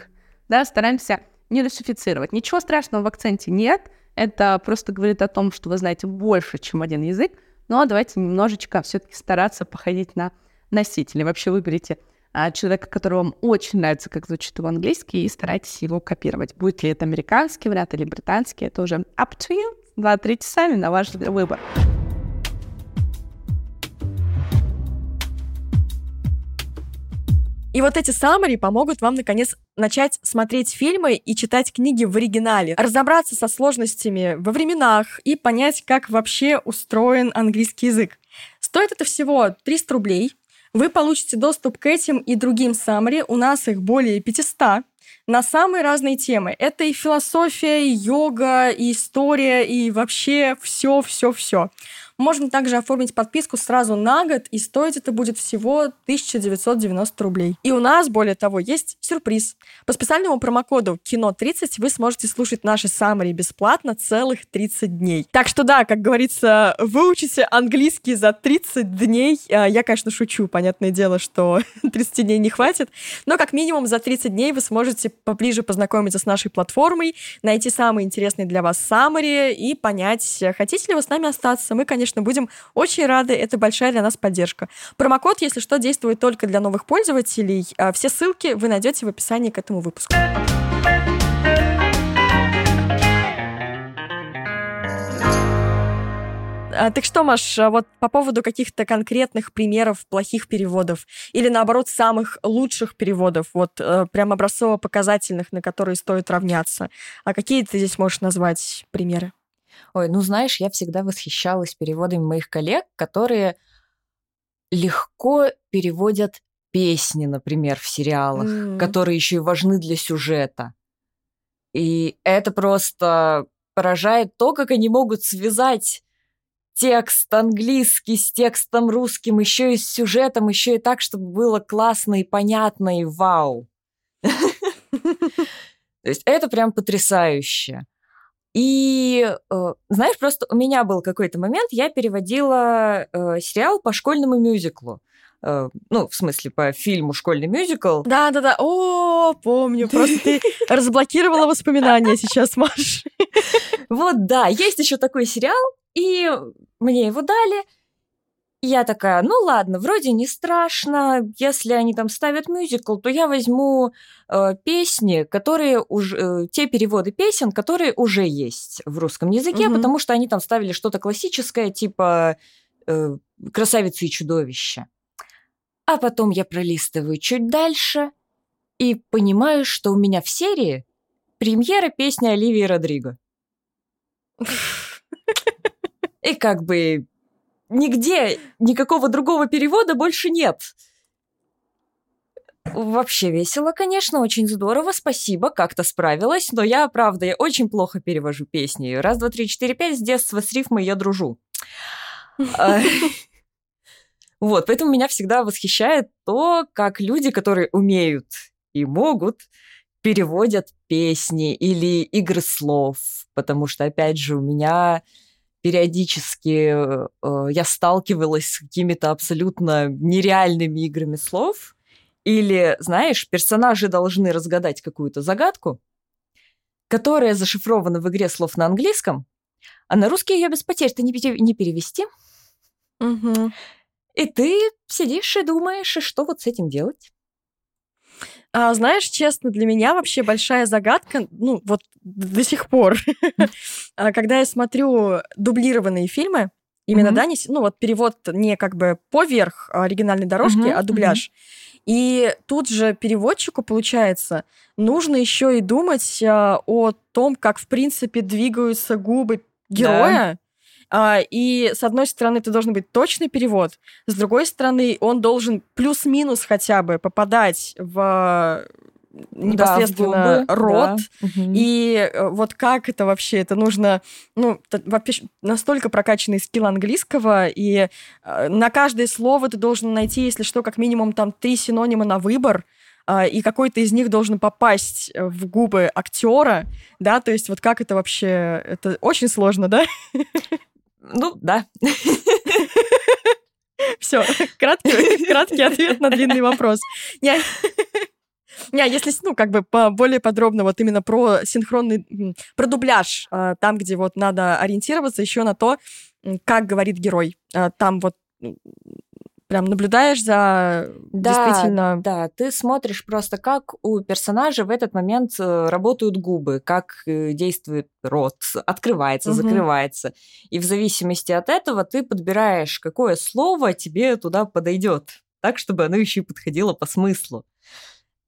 да, стараемся не русифицировать. Ничего страшного в акценте нет. Это просто говорит о том, что вы знаете больше, чем один язык. Но давайте немножечко все-таки стараться походить на носителя. Вообще выберите а, человека, которого вам очень нравится, как звучит его английский, и старайтесь его копировать. Будет ли это американский вариант или британский, это уже up to you. Смотрите сами на ваш выбор. И вот эти саммари помогут вам, наконец, начать смотреть фильмы и читать книги в оригинале, разобраться со сложностями во временах и понять, как вообще устроен английский язык. Стоит это всего 300 рублей. Вы получите доступ к этим и другим саммари. У нас их более 500 на самые разные темы. Это и философия, и йога, и история, и вообще все-все-все. Можно также оформить подписку сразу на год, и стоить это будет всего 1990 рублей. И у нас, более того, есть сюрприз. По специальному промокоду КИНО30 вы сможете слушать наши саммари бесплатно целых 30 дней. Так что да, как говорится, выучите английский за 30 дней. А, я, конечно, шучу, понятное дело, что <laughs> 30 дней не хватит, но как минимум за 30 дней вы сможете поближе познакомиться с нашей платформой, найти самые интересные для вас саммари и понять, хотите ли вы с нами остаться. Мы, конечно, конечно, будем очень рады. Это большая для нас поддержка. Промокод, если что, действует только для новых пользователей. А все ссылки вы найдете в описании к этому выпуску. А, так что, Маш, а вот по поводу каких-то конкретных примеров плохих переводов или, наоборот, самых лучших переводов, вот э, прям образцово-показательных, на которые стоит равняться, а какие ты здесь можешь назвать примеры? Ой, ну знаешь, я всегда восхищалась переводами моих коллег, которые легко переводят песни, например, в сериалах, mm. которые еще и важны для сюжета. И это просто поражает то, как они могут связать текст английский с текстом русским, еще и с сюжетом, еще и так, чтобы было классно и понятно, и вау. <laughs> То есть это прям потрясающе. И, э, знаешь, просто у меня был какой-то момент, я переводила э, сериал по школьному мюзиклу. э, ну, в смысле, по фильму «Школьный мюзикл». Да-да-да, о, помню, просто ты <laughs> разблокировала воспоминания сейчас, Маш. Вот, да, есть еще такой сериал, и мне его дали, я такая, ну ладно, вроде не страшно, если они там ставят мюзикл, то я возьму э, песни, которые уже, э, те переводы песен, которые уже есть в русском языке, угу. потому что они там ставили что-то классическое, типа э, «Красавица и чудовище». А потом я пролистываю чуть дальше и понимаю, что у меня в серии премьера песни Оливии Родриго. <laughs> И как бы нигде никакого другого перевода больше нет. Вообще весело, конечно, очень здорово, спасибо, как-то справилась, но я, правда, я очень плохо перевожу песни. Раз, два, три, четыре, пять, с детства с рифмой я дружу. А, <laughs> вот, поэтому меня всегда восхищает то, как люди, которые умеют и могут, переводят песни или игры слов, потому что, опять же, у меня периодически э, я сталкивалась с какими-то абсолютно нереальными играми слов. Или, знаешь, персонажи должны разгадать какую-то загадку, которая зашифрована в игре слов на английском, а на русский ее без потерь-то не, не перевести. Угу. И ты сидишь и думаешь, и что вот с этим делать? А, знаешь, честно, для меня вообще большая загадка, ну, вот до сих пор, <laughs> а, когда я смотрю дублированные фильмы, именно, да, не, ну, вот перевод не как бы поверх оригинальной дорожки, а дубляж. И тут же переводчику, получается, нужно еще и думать а, о том, как, в принципе, двигаются губы героя, и, с одной стороны, это должен быть точный перевод, с другой стороны, он должен плюс-минус хотя бы попадать в непосредственно да, рот. Да. И угу. вот как это вообще? Это нужно, ну, вообще настолько прокачанный скилл английского, и э, на каждое слово ты должен найти, если что, как минимум там три синонима на выбор, э, и какой-то из них должен попасть в губы актера, да, то есть вот как это вообще, это очень сложно, да? <laughs> Ну, да. Все, краткий, краткий ответ на длинный вопрос. Не, не, если, ну, как бы по, более подробно вот именно про синхронный, про дубляж, а, там, где вот надо ориентироваться еще на то, как говорит герой. А, там вот прям наблюдаешь за да, действительно... Да, ты смотришь просто, как у персонажа в этот момент э, работают губы, как э, действует рот, открывается, угу. закрывается. И в зависимости от этого ты подбираешь, какое слово тебе туда подойдет, так, чтобы оно еще и подходило по смыслу.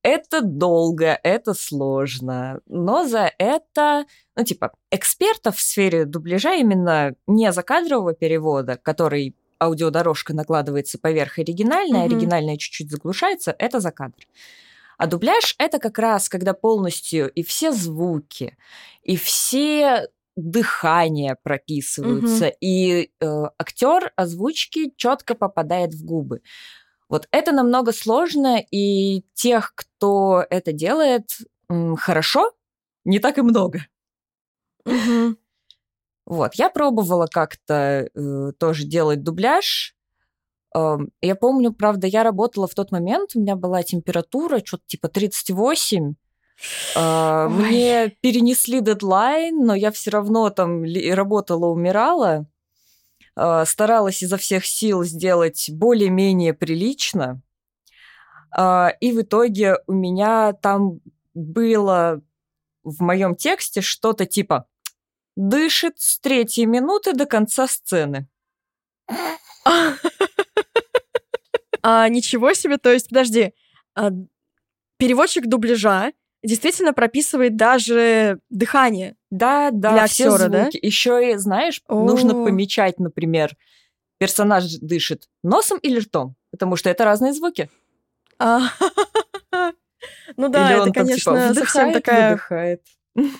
Это долго, это сложно, но за это, ну, типа, экспертов в сфере дубляжа именно не закадрового перевода, который аудиодорожка накладывается поверх оригинальной, mm-hmm. оригинальная чуть-чуть заглушается, это за кадр. А дубляж это как раз, когда полностью и все звуки, и все дыхания прописываются, mm-hmm. и э, актер озвучки четко попадает в губы. Вот это намного сложно, и тех, кто это делает хорошо, не так и много. Mm-hmm. Вот, я пробовала как-то э, тоже делать дубляж. Э, я помню, правда, я работала в тот момент, у меня была температура что-то типа 38. Э, мне перенесли дедлайн, но я все равно там работала, умирала. Э, старалась изо всех сил сделать более-менее прилично. Э, и в итоге у меня там было в моем тексте что-то типа дышит с третьей минуты до конца сцены. А, ничего себе, то есть, подожди, а, переводчик дубляжа действительно прописывает даже дыхание. Да, да, для актера, да? Еще и, знаешь, О. нужно помечать, например, персонаж дышит носом или ртом, потому что это разные звуки. А, <laughs> ну да, это, типа, конечно, совсем такая... Выдыхает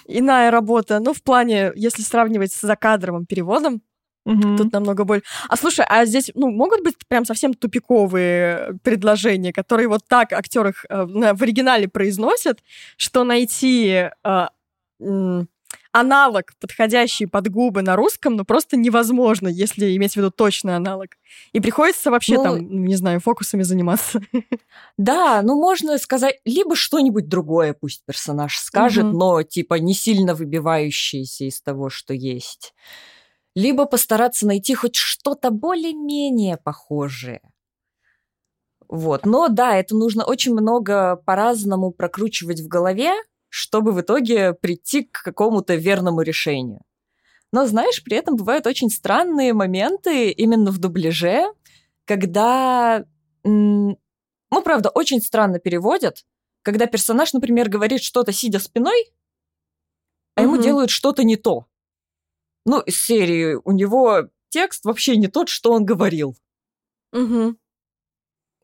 иная работа. Ну, в плане, если сравнивать с закадровым переводом, Угу. Тут намного больше. А слушай, а здесь, ну, могут быть прям совсем тупиковые предложения, которые вот так актеры э, в оригинале произносят, что найти э, аналог, подходящий под губы на русском, но просто невозможно, если иметь в виду точный аналог. И приходится вообще Ну, там, не знаю, фокусами заниматься. Да, ну можно сказать, либо что-нибудь другое пусть персонаж скажет, Мгм. но типа не сильно выбивающееся из того, что есть. Либо постараться найти хоть что-то более-менее похожее. Вот. Но да, это нужно очень много по-разному прокручивать в голове, чтобы в итоге прийти к какому-то верному решению. Но, знаешь, при этом бывают очень странные моменты именно в дубляже, когда, ну, правда, очень странно переводят, когда персонаж, например, говорит что-то сидя спиной, а ему Мгм. делают что-то не то. Ну, из серии у него текст вообще не тот, что он говорил. Мгм.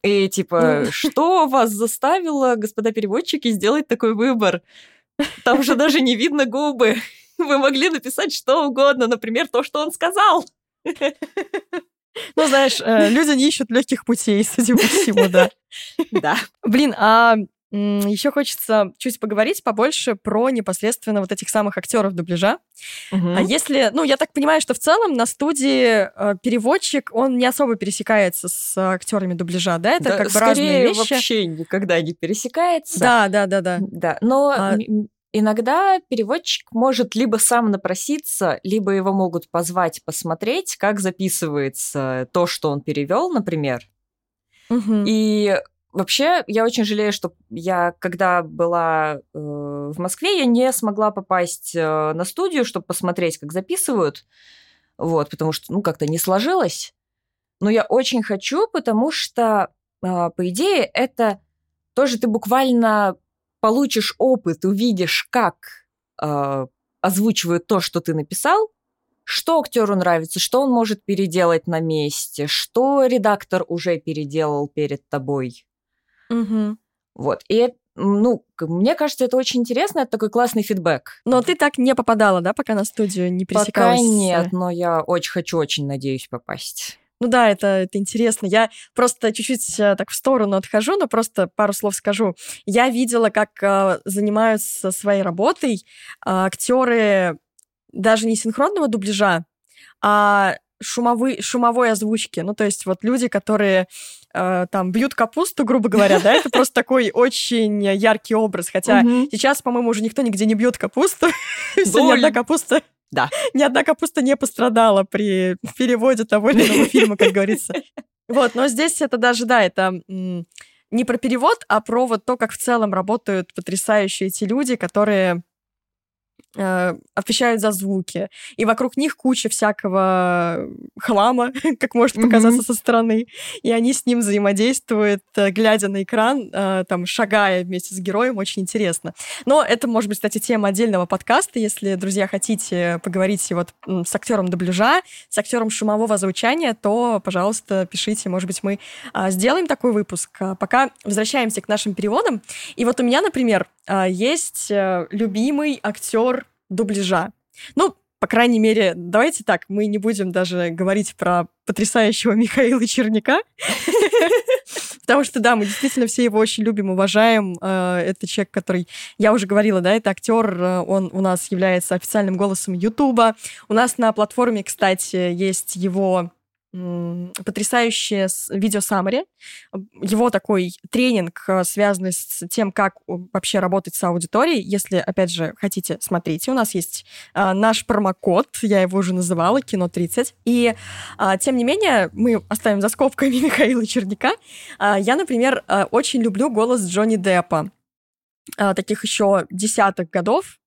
И типа, Ну. что вас заставило, господа переводчики, сделать такой выбор? Там же даже не видно губы. Вы могли написать что угодно, например, то, что он сказал. Ну, знаешь, э, люди не ищут легких путей, судя по всему, да. Да. Блин, а еще хочется чуть поговорить побольше про непосредственно вот этих самых актеров дубляжа. А если, ну, я так понимаю, что в целом на студии э, переводчик, он не особо пересекается с актерами дубляжа, да? Это Да, как бы разные вещи. вообще никогда не пересекается. Да, да, да, да. Да, но А- иногда переводчик может либо сам напроситься, либо его могут позвать посмотреть, как записывается то, что он перевел, например. Мгм. И вообще, я очень жалею, что я, когда была э, в Москве, я не смогла попасть э, на студию, чтобы посмотреть, как записывают. Вот, потому что, ну, как-то не сложилось. Но я очень хочу, потому что, э, по идее, это тоже ты буквально получишь опыт, увидишь, как э, озвучивают то, что ты написал, что актеру нравится, что он может переделать на месте, что редактор уже переделал перед тобой. Мгм. Вот. И, это, ну, мне кажется, это очень интересно, это такой классный фидбэк. Но ты так не попадала, да, пока на студию не Пока пересекалась? с- нет, но я очень хочу, очень надеюсь попасть. Ну да, это, это интересно. Я просто чуть-чуть э, так в сторону отхожу, но просто пару слов скажу. Я видела, как э, занимаются своей работой актеры даже не синхронного дубляжа, а шумовой, шумовой озвучки. Ну, то есть вот люди, которые э, там бьют капусту, грубо говоря, да, это просто такой очень яркий образ. Хотя сейчас, по-моему, уже никто нигде не бьет капусту. <laughs> Всё, Ни одна капуста Да. ни одна капуста не пострадала при переводе того или иного фильма, как говорится. Вот, но здесь это даже, да, это не про перевод, а про вот то, как в целом работают потрясающие эти люди, которые э, отвечают за звуки. И вокруг них куча всякого хлама, <laughs> как может показаться Мгм. со стороны. И они с ним взаимодействуют, э, глядя на экран, э, там, шагая вместе с героем. Очень интересно. Но это, может быть, кстати, тема отдельного подкаста. Если, друзья, хотите поговорить вот с актером дубляжа, с актером шумового звучания, то, пожалуйста, пишите. Может быть, мы а, сделаем такой выпуск. А пока возвращаемся к нашим переводам. И вот у меня, например, а, есть э, любимый актер дубляжа. Ну, по крайней мере, давайте так, мы не будем даже говорить про потрясающего <laughs> Михаила Черняка, <laughs> потому что, да, мы действительно все его очень любим, уважаем. Э, Это человек, который, я уже говорила, да, это актер, э, он у нас является официальным голосом Ютуба. У нас на платформе, кстати, есть его потрясающее видео саммари, его такой тренинг, э, связанный с тем, как э, вообще работать с аудиторией. Если, опять же, хотите, смотрите. У нас есть а, наш промокод, я его уже называла, кино 30. И, а, тем не менее, мы оставим за скобками <laughs> Михаила Черняка. А, я, например, а, очень люблю голос Джонни Деппа. Таких еще десятых годов.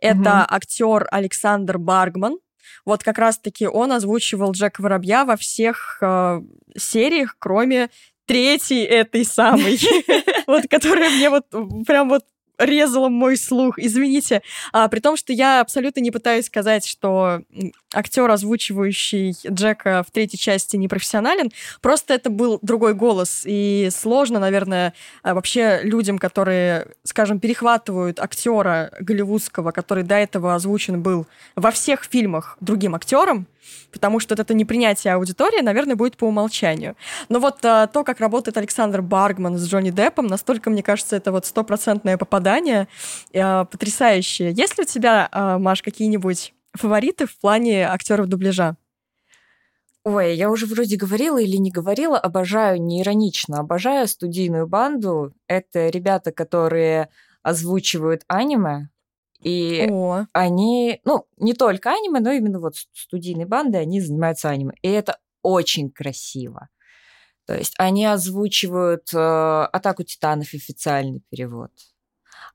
Это Мгм. актер Александр Баргман. Вот как раз-таки он озвучивал Джека Воробья во всех э, сериях, кроме третьей этой самой, <laughs> вот которая мне вот прям вот резала мой слух. Извините. А, при том, что я абсолютно не пытаюсь сказать, что актер, озвучивающий Джека в третьей части, не профессионален. Просто это был другой голос. И сложно, наверное, а, вообще людям, которые, скажем, перехватывают актера голливудского, который до этого озвучен был во всех фильмах другим актером, потому что вот это непринятие аудитории, наверное, будет по умолчанию. Но вот а, то, как работает Александр Баргман с Джонни Деппом, настолько, мне кажется, это вот стопроцентное попадание, а, потрясающее. Есть ли у тебя, а, Маш, какие-нибудь фавориты в плане актеров дубляжа? Ой, я уже вроде говорила или не говорила, обожаю, не иронично, обожаю студийную банду. Это ребята, которые озвучивают аниме, и О. они, ну, не только аниме, но именно вот студийные банды, они занимаются аниме. И это очень красиво. То есть они озвучивают э, «Атаку титанов» официальный перевод.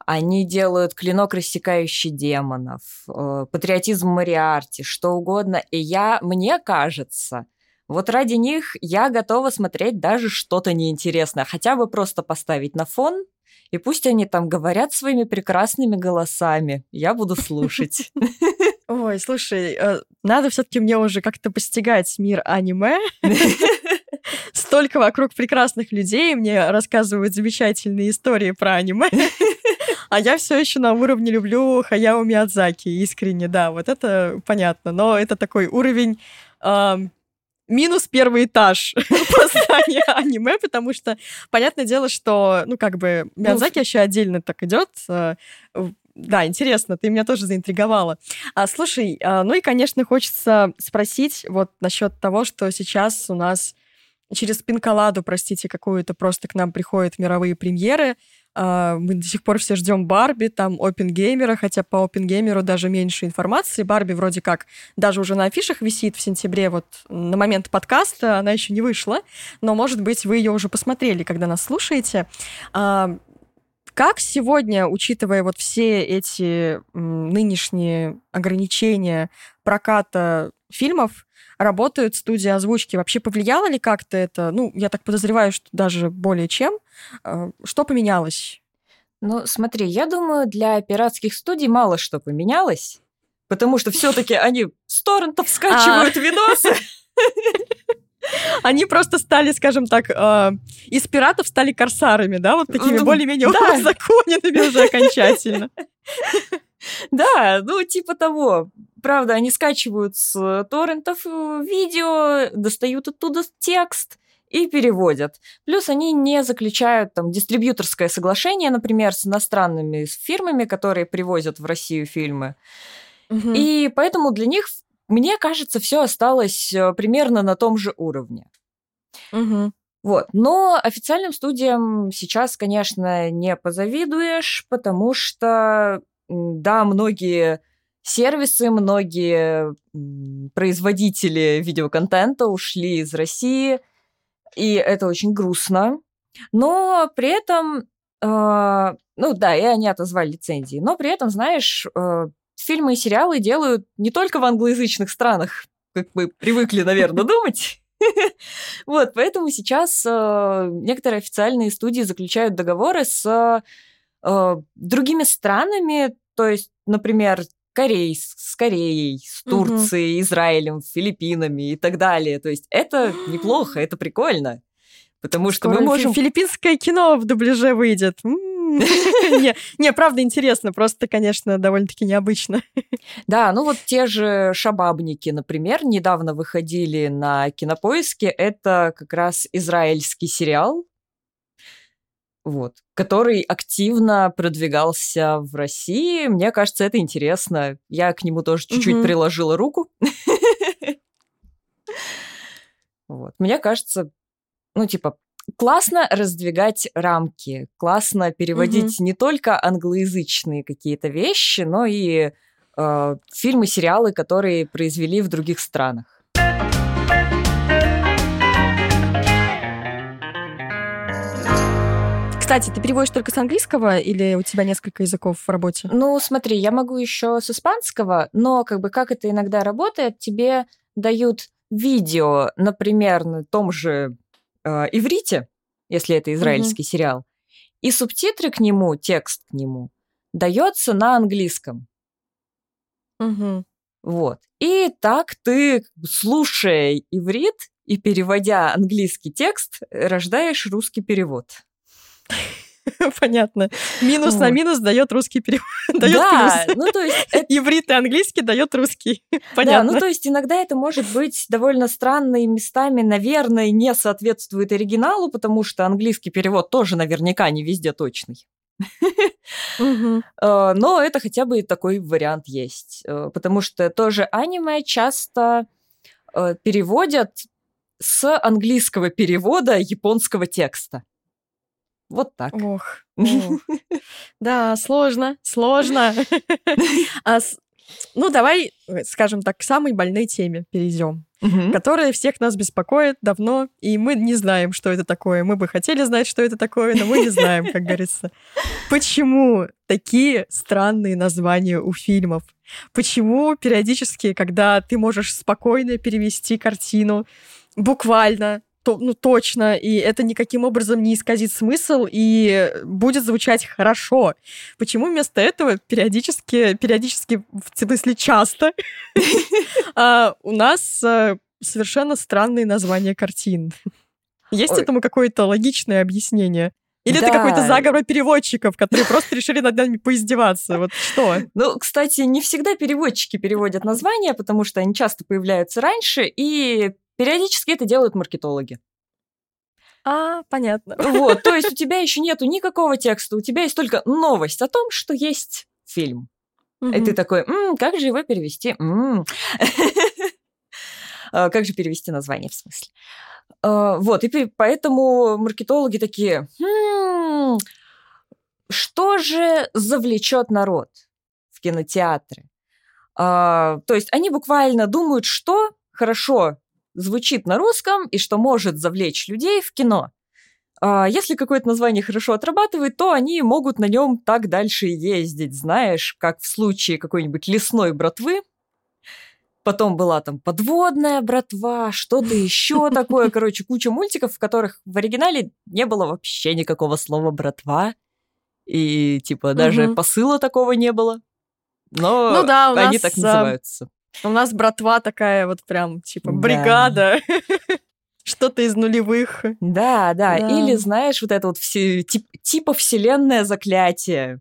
Они делают «Клинок, рассекающий демонов», э, «Патриотизм Мариарти», что угодно. И я, мне кажется, вот ради них я готова смотреть даже что-то неинтересное. Хотя бы просто поставить на фон, и пусть они там говорят своими прекрасными голосами. Я буду слушать. <laughs> Ой, слушай, э, надо все-таки мне уже как-то постигать мир аниме. <laughs> Столько вокруг прекрасных людей мне рассказывают замечательные истории про аниме. <laughs> А я все еще на уровне люблю Хаяо Миядзаки, искренне, да, вот это понятно. Но это такой уровень минус первый этаж <laughs> познания аниме, потому что, понятное дело, что, ну, как бы, ну, Миядзаки еще отдельно так идет. Э, да, интересно, ты меня тоже заинтриговала. А, слушай, а, ну и, конечно, хочется спросить вот насчет того, что сейчас у нас через пинколаду, простите, какую-то просто к нам приходят мировые премьеры. Uh, мы до сих пор все ждем Барби, там Опенгеймера, хотя по Опенгеймеру даже меньше информации. Барби вроде как даже уже на афишах висит в сентябре, вот на момент подкаста она еще не вышла, но, может быть, вы ее уже посмотрели, когда нас слушаете. Uh, как сегодня, учитывая вот все эти нынешние ограничения проката фильмов, работают студии озвучки. Вообще повлияло ли как-то это? Ну, я так подозреваю, что даже более чем. А, что поменялось? Ну, смотри, я думаю, для пиратских студий мало что поменялось, потому что все-таки они с торрентов скачивают а. видосы. <laughs> Они просто стали, скажем так, э, из пиратов стали корсарами, да, вот такими ну, более-менее да. <laughs> законными уже окончательно. <laughs> Да, ну типа того. Правда, они скачивают с торрентов э, видео, достают оттуда текст и переводят. Плюс они не заключают там дистрибьюторское соглашение, например, с иностранными фирмами, которые привозят в Россию фильмы. Угу. И поэтому для них, мне кажется, все осталось э, примерно на том же уровне. Угу. Вот. Но официальным студиям сейчас, конечно, не позавидуешь, потому что да, многие сервисы, многие производители видеоконтента ушли из России, и это очень грустно. Но при этом, э, ну да, и они отозвали лицензии, но при этом, знаешь, э, фильмы и сериалы делают не только в англоязычных странах, как мы привыкли, наверное, <laughs> думать. <laughs> Вот, поэтому сейчас э, некоторые официальные студии заключают договоры с другими странами, то есть, например, Корей, с Кореей, с Турцией, угу. Израилем, Филиппинами и так далее. То есть это неплохо, это прикольно. Потому что мы можем... Филиппинское кино в дубляже выйдет. <laughs> Не, не, правда интересно, просто, конечно, довольно-таки необычно. <laughs> Да, ну вот те же шабабники, например, недавно выходили на кинопоиске. Это как раз израильский сериал, вот, который активно продвигался в России. Мне кажется, это интересно. Я к нему тоже чуть-чуть mm-hmm. приложила руку. <laughs> Вот. Мне кажется, ну, типа, классно раздвигать рамки, классно переводить не только англоязычные какие-то вещи, но и э, фильмы, сериалы, которые произвели в других странах. Кстати, ты переводишь только с английского или у тебя несколько языков в работе? Ну, смотри, я могу еще с испанского, но как бы как это иногда работает, тебе дают видео, например, на том же э, иврите, если это израильский mm-hmm. сериал, и субтитры к нему, текст к нему дается на английском. Угу. Вот. И так ты, слушая иврит и переводя английский текст, рождаешь русский перевод. <laughs> Понятно. Минус на минус дает русский перевод. <laughs> Дает да, плюс. ну то есть это <laughs> Иврит и английский дает русский. Да, Понятно. ну то есть иногда это может быть довольно странно и местами, наверное, не соответствует оригиналу, потому что английский перевод тоже наверняка не везде точный. Э, Но это хотя бы такой вариант есть, э, потому что тоже аниме часто э, переводят с английского перевода японского текста. Вот так. Ох, <laughs> ох. Да, сложно, сложно. <laughs> А Ну, давай, э, скажем так, к самой больной теме перейдем, Мгм. которая всех нас беспокоит давно, и мы не знаем, что это такое. Мы бы хотели знать, что это такое, но мы не знаем, как говорится. Почему такие странные названия у фильмов? Почему периодически, когда ты можешь спокойно перевести картину, буквально, то, ну точно, и это никаким образом не исказит смысл и будет звучать хорошо. Почему вместо этого периодически, периодически, в смысле часто, <laughs> а, у нас а, совершенно странные названия картин? Есть этому какое-то логичное объяснение? Или это Да. какой-то заговор переводчиков, которые просто решили над нами поиздеваться? Вот что? Ну, кстати, не всегда переводчики переводят названия, потому что они часто появляются раньше, и периодически это делают маркетологи. А, понятно. Вот, то есть у <laughs> тебя еще нету никакого текста, у тебя есть только новость о том, что есть фильм. И ты такой, «М, как же его перевести? М». <laughs> А, Как же перевести название, в смысле? А, Вот, и поэтому маркетологи такие, «Хм, что же завлечет народ в кинотеатры? А, То есть они буквально думают, что хорошо звучит на русском и что может завлечь людей в кино. А, Если какое-то название хорошо отрабатывает, то они могут на нем так дальше ездить, знаешь, как в случае какой-нибудь лесной братвы. Потом была там подводная братва, что-то еще <laughs> такое, короче, куча мультиков, в которых в оригинале не было вообще никакого слова братва. И типа даже посыла такого не было. Но Ну да, у они нас, так а, называются. У нас братва такая вот прям, типа, Да. бригада. <laughs> Что-то из нулевых. Да, да, Да. Или, знаешь, вот это вот все, тип- типа вселенное заклятие.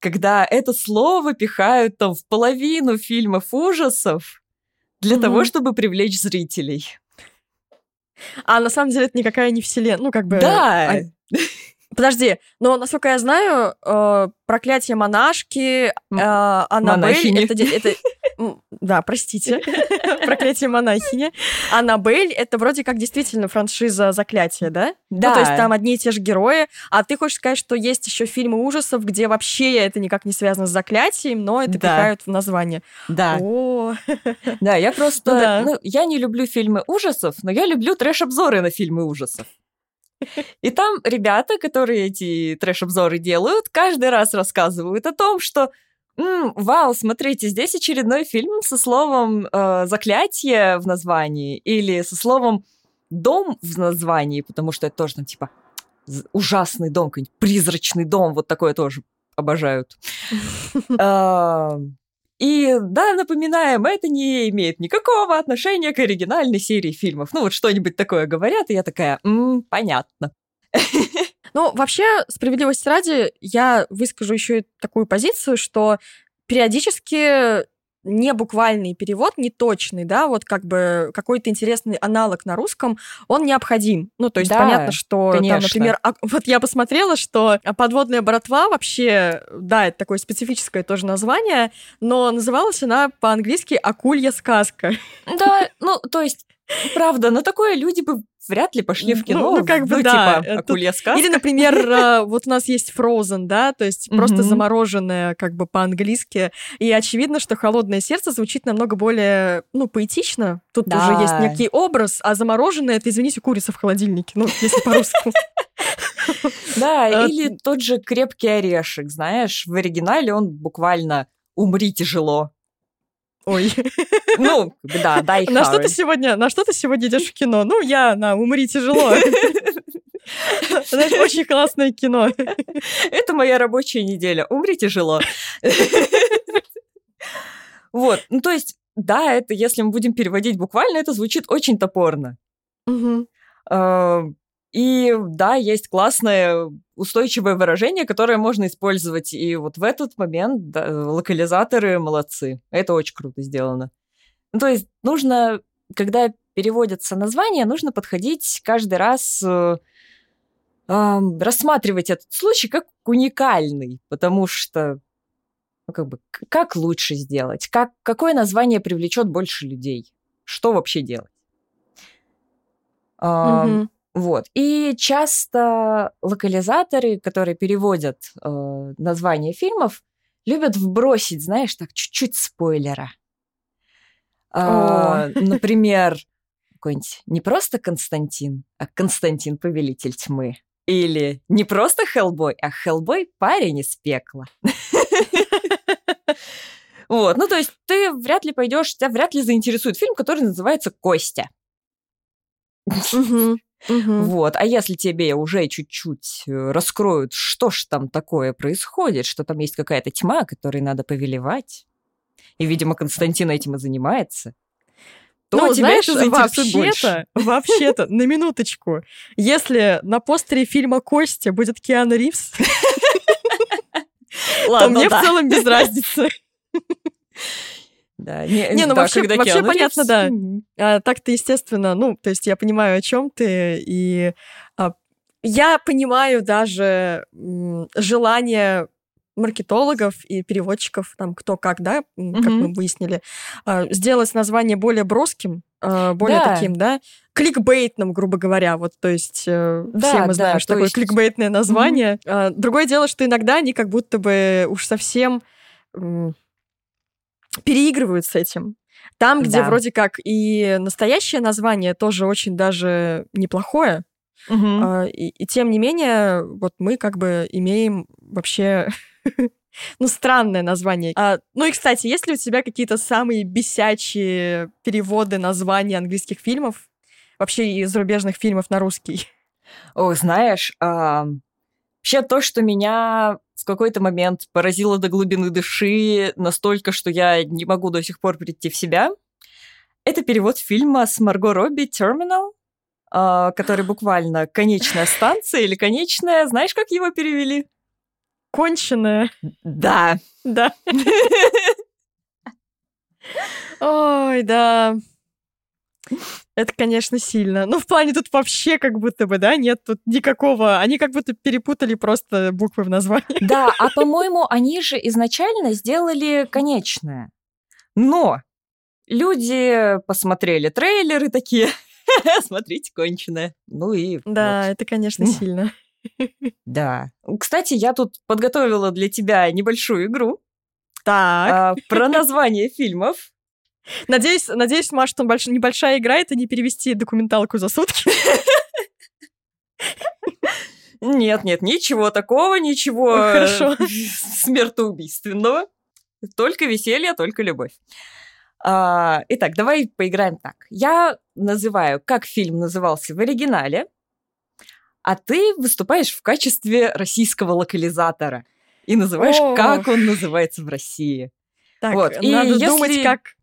Когда это слово пихают там в половину фильмов ужасов для Мгм. того, чтобы привлечь зрителей. А на самом деле это никакая не вселенная. Ну, как бы... Да. а- <laughs> Подожди, но насколько я знаю, э, проклятие монашки, э, Аннабель, монахини. это, это- да, простите, <laughs> проклятие монахини. Аннабель это вроде как действительно франшиза заклятия, да? Да. Ну, то есть там одни и те же герои, а ты хочешь сказать, что есть еще фильмы ужасов, где вообще это никак не связано с заклятием, но это Да. пихают в название. Да, О, <laughs> да, я просто... Ну да. ну, я не люблю фильмы ужасов, но я люблю трэш-обзоры на фильмы ужасов. И там ребята, которые эти трэш-обзоры делают, каждый раз рассказывают о том, что «М, вау, смотрите, здесь очередной фильм со словом э, «заклятие» в названии или со словом «дом» в названии, потому что это тоже там типа ужасный дом, какой-нибудь призрачный дом, вот такое тоже обожают. <laughs> А, И да, напоминаем, это не имеет никакого отношения к оригинальной серии фильмов. Ну вот что-нибудь такое говорят, и я такая, «М, понятно. <laughs> Ну, вообще, справедливости ради, я выскажу еще и такую позицию, что периодически не буквальный перевод, не точный, да, вот как бы какой-то интересный аналог на русском, он необходим. Ну, то есть Да, понятно, что там, конечно. например, а- вот я посмотрела, что подводная братва вообще, да, это такое специфическое тоже название, но называлась она по-английски «Акулья сказка». Да, ну, то есть, правда, на такое люди бы вряд ли пошли в Ну, кино. ну, как бы да, типа, сказка. Или, например, <laughs> э, вот у нас есть Frozen, да, то есть просто замороженное как бы по-английски. И очевидно, что «Холодное сердце» звучит намного более, ну, поэтично. Тут уже есть некий образ, а замороженное — это, извините, курица в холодильнике, ну, если по-русски. <laughs> Да, <laughs> А, или тот же крепкий орешек, знаешь, в оригинале он буквально «умри тяжело». Ой, Ну, бы да, дай на что ты сегодня, на что ты сегодня идешь в кино? Ну, я на «Умри тяжело». <laughs> Знаешь, очень классное кино. Это моя рабочая неделя. Умри тяжело. Вот, ну то есть, да, это, если мы будем переводить буквально, это звучит очень топорно. Мгм. И да, есть классное устойчивое выражение, которое можно использовать. И вот в этот момент да, локализаторы молодцы. Это очень круто сделано. Ну, то есть нужно, когда переводятся названия, нужно подходить каждый раз, э, э, рассматривать этот случай как уникальный, потому что ну, как бы, как лучше сделать? Как, какое название привлечет больше людей? Что вообще делать? Mm-hmm. Вот. И часто локализаторы, которые переводят э, названия фильмов, любят вбросить, знаешь, так чуть-чуть спойлера. Э, например, какой-нибудь не просто Константин, а Константин Повелитель Тьмы. Или не просто Хеллбой, а Хеллбой парень из пекла. <laughs> Вот, ну то есть ты вряд ли пойдешь, тебя вряд ли заинтересует фильм, который называется «Костя». Угу. Вот. А если тебе уже чуть-чуть э, раскроют, что ж там такое происходит, что там есть какая-то тьма, которой надо повелевать, и, видимо, Константин этим и занимается, то ну, тебя знаешь, это вообще-то, вообще-то, на минуточку, если на постере фильма «Костя» будет Киану Ривз, <laughs> то мне в целом без разницы. <laughs> Да, не, не ну да, вообще, вообще понятно, да. А, так-то, естественно, ну, то есть я понимаю, о чем ты, и а, я понимаю даже м, желание маркетологов и переводчиков, там, кто как, да, mm-hmm. как мы выяснили, а, сделать название более броским, а, более да. таким, да, кликбейтным, грубо говоря, вот, то есть э, да, все мы знаем, да, что такое есть... кликбейтное название. Mm-hmm. Другое дело, что иногда они как будто бы уж совсем переигрывают с этим. Там, где да. вроде как и настоящее название тоже очень даже неплохое, угу. и, и тем не менее, вот мы как бы имеем вообще <laughs> ну, странное название. А, ну и, кстати, есть ли у тебя какие-то самые бесячие переводы названий английских фильмов? Вообще из зарубежных фильмов на русский? О, знаешь, а, вообще то, что меня в какой-то момент поразило до глубины души настолько, что я не могу до сих пор прийти в себя. Это перевод фильма с Марго Робби «Терминал», который буквально «конечная станция» или «конечная». Знаешь, как его перевели? Конченая. Да. Да. <laughs> Ой, да. <laughs> Это, конечно, сильно. Но в плане тут вообще как будто бы, да, нет тут никакого... Они как будто перепутали просто буквы в названии. Да, а <laughs> по-моему, они же изначально сделали конечное. Но люди посмотрели трейлеры такие, <laughs> смотрите, конченое. Ну и... Да, вот. это, конечно, сильно. Да. Кстати, я тут подготовила для тебя небольшую игру. Так. А, про название фильмов. Надеюсь, надеюсь, Маша, там больш... небольшая игра, это не перевести документалку за сутки. Нет, нет, ничего такого, ничего Хорошо. смертоубийственного. Только веселье, только любовь. А, итак, давай поиграем так. Я называю, как фильм назывался в оригинале, а ты выступаешь в качестве российского локализатора и называешь, О. как он называется в России. Так, вот. И надо если... думать, как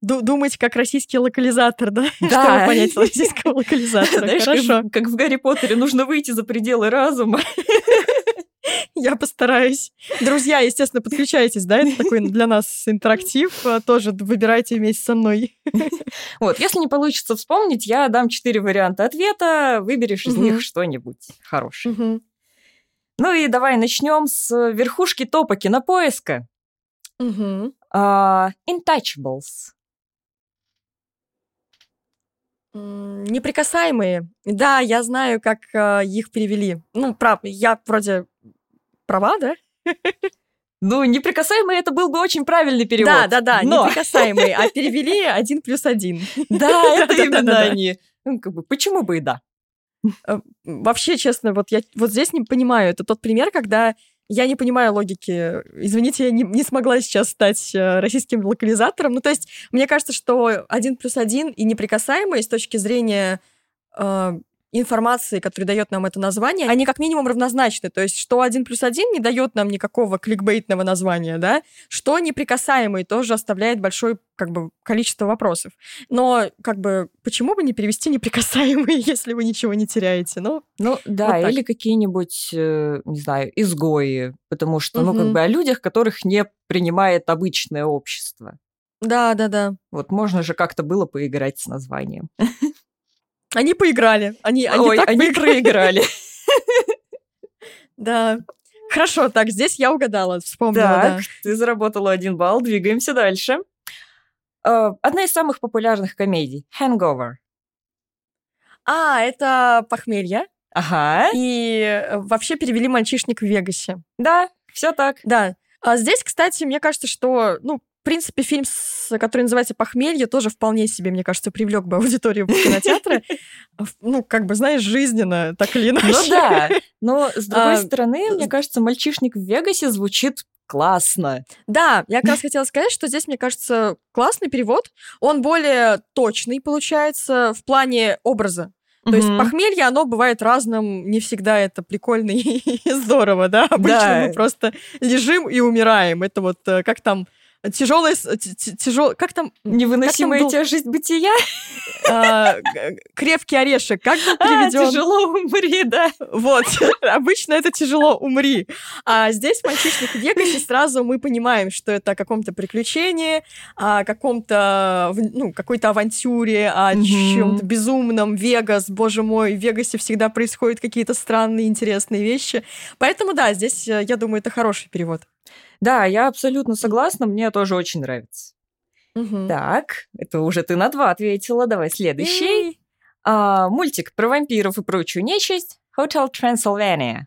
думать как российский локализатор, да? <laughs> Да. Чтобы понять <laughs> российского локализатора. Знаешь, Хорошо. Как, как в Гарри Поттере нужно выйти за пределы разума. <laughs> Я постараюсь. Друзья, естественно, подключайтесь, да, это такой для нас интерактив. А, тоже выбирайте вместе со мной. Вот, если не получится вспомнить, я дам четыре варианта ответа, выберешь из них что-нибудь хорошее. Ну и давай начнем с верхушки топа кинопоиска. Uh, Intouchables. Неприкасаемые. Да, я знаю, как э, их перевели. Ну, прав, я вроде права, да? Ну, неприкасаемые это был бы очень правильный перевод. Да, да, да, но... неприкасаемые, а перевели <laughs> один плюс один. Да, это именно они. Ну, как бы, почему бы и да? Э, вообще, честно, вот я вот здесь не понимаю. Это тот пример, когда я не понимаю логики. Извините, я не, не смогла сейчас стать э, российским локализатором. Ну, то есть, мне кажется, что один плюс один и неприкасаемый с точки зрения э, информации, которую дает нам это название, они как минимум равнозначны. То есть, что один плюс один не дает нам никакого кликбейтного названия, да, что неприкасаемый тоже оставляет большое как бы количество вопросов. Но как бы почему бы не перевести неприкасаемый, <laughs> если вы ничего не теряете? Ну, ну да, вот или какие-нибудь, э, не знаю, изгои, потому что, угу. ну как бы о людях, которых не принимает обычное общество. Да, да, да. Вот можно же как-то было поиграть с названием. <laughs> Они поиграли. Они, они Ой, так они проиграли. Да. Хорошо, так, здесь я угадала, вспомнила, Так, да. ты заработала один балл, двигаемся дальше. Uh, одна из самых популярных комедий — Hangover. А, это «Похмелье». Ага. И э, вообще перевели «Мальчишник в Вегасе». Да, все так. Да. А здесь, кстати, мне кажется, что, ну, принципе, фильм, который называется «Похмелье», тоже вполне себе, мне кажется, привлек бы аудиторию кинотеатра. <laughs> Ну, как бы, знаешь, жизненно, так или иначе. Ну да, <laughs> но, с другой а, стороны, мне кажется, «Мальчишник в Вегасе» звучит классно. Да, я как раз хотела сказать, что здесь, мне кажется, классный перевод. Он более точный, получается, в плане образа. То есть похмелье, оно бывает разным, не всегда это прикольно <laughs> и здорово, да? Обычно да. мы просто лежим и умираем. Это вот э, как там тяжелая, тяжел, как там? Невыносимая как там был? тяжесть бытия. А, крепкий орешек, как был переведен? А, тяжело умри, да. Вот, <laughs> обычно это тяжело умри. А здесь «Мальчишник в Вегасе» <laughs> сразу мы понимаем, что это о каком-то приключении, о каком-то, ну, какой-то авантюре, о чем-то безумном. Вегас, боже мой, в Вегасе всегда происходят какие-то странные, интересные вещи. Поэтому, да, здесь, э, я думаю, это хороший перевод. Да, я абсолютно согласна, мне тоже очень нравится. Угу. Так, это уже ты на два ответила. Давай следующий. А, мультик про вампиров и прочую нечисть. Hotel Transylvania.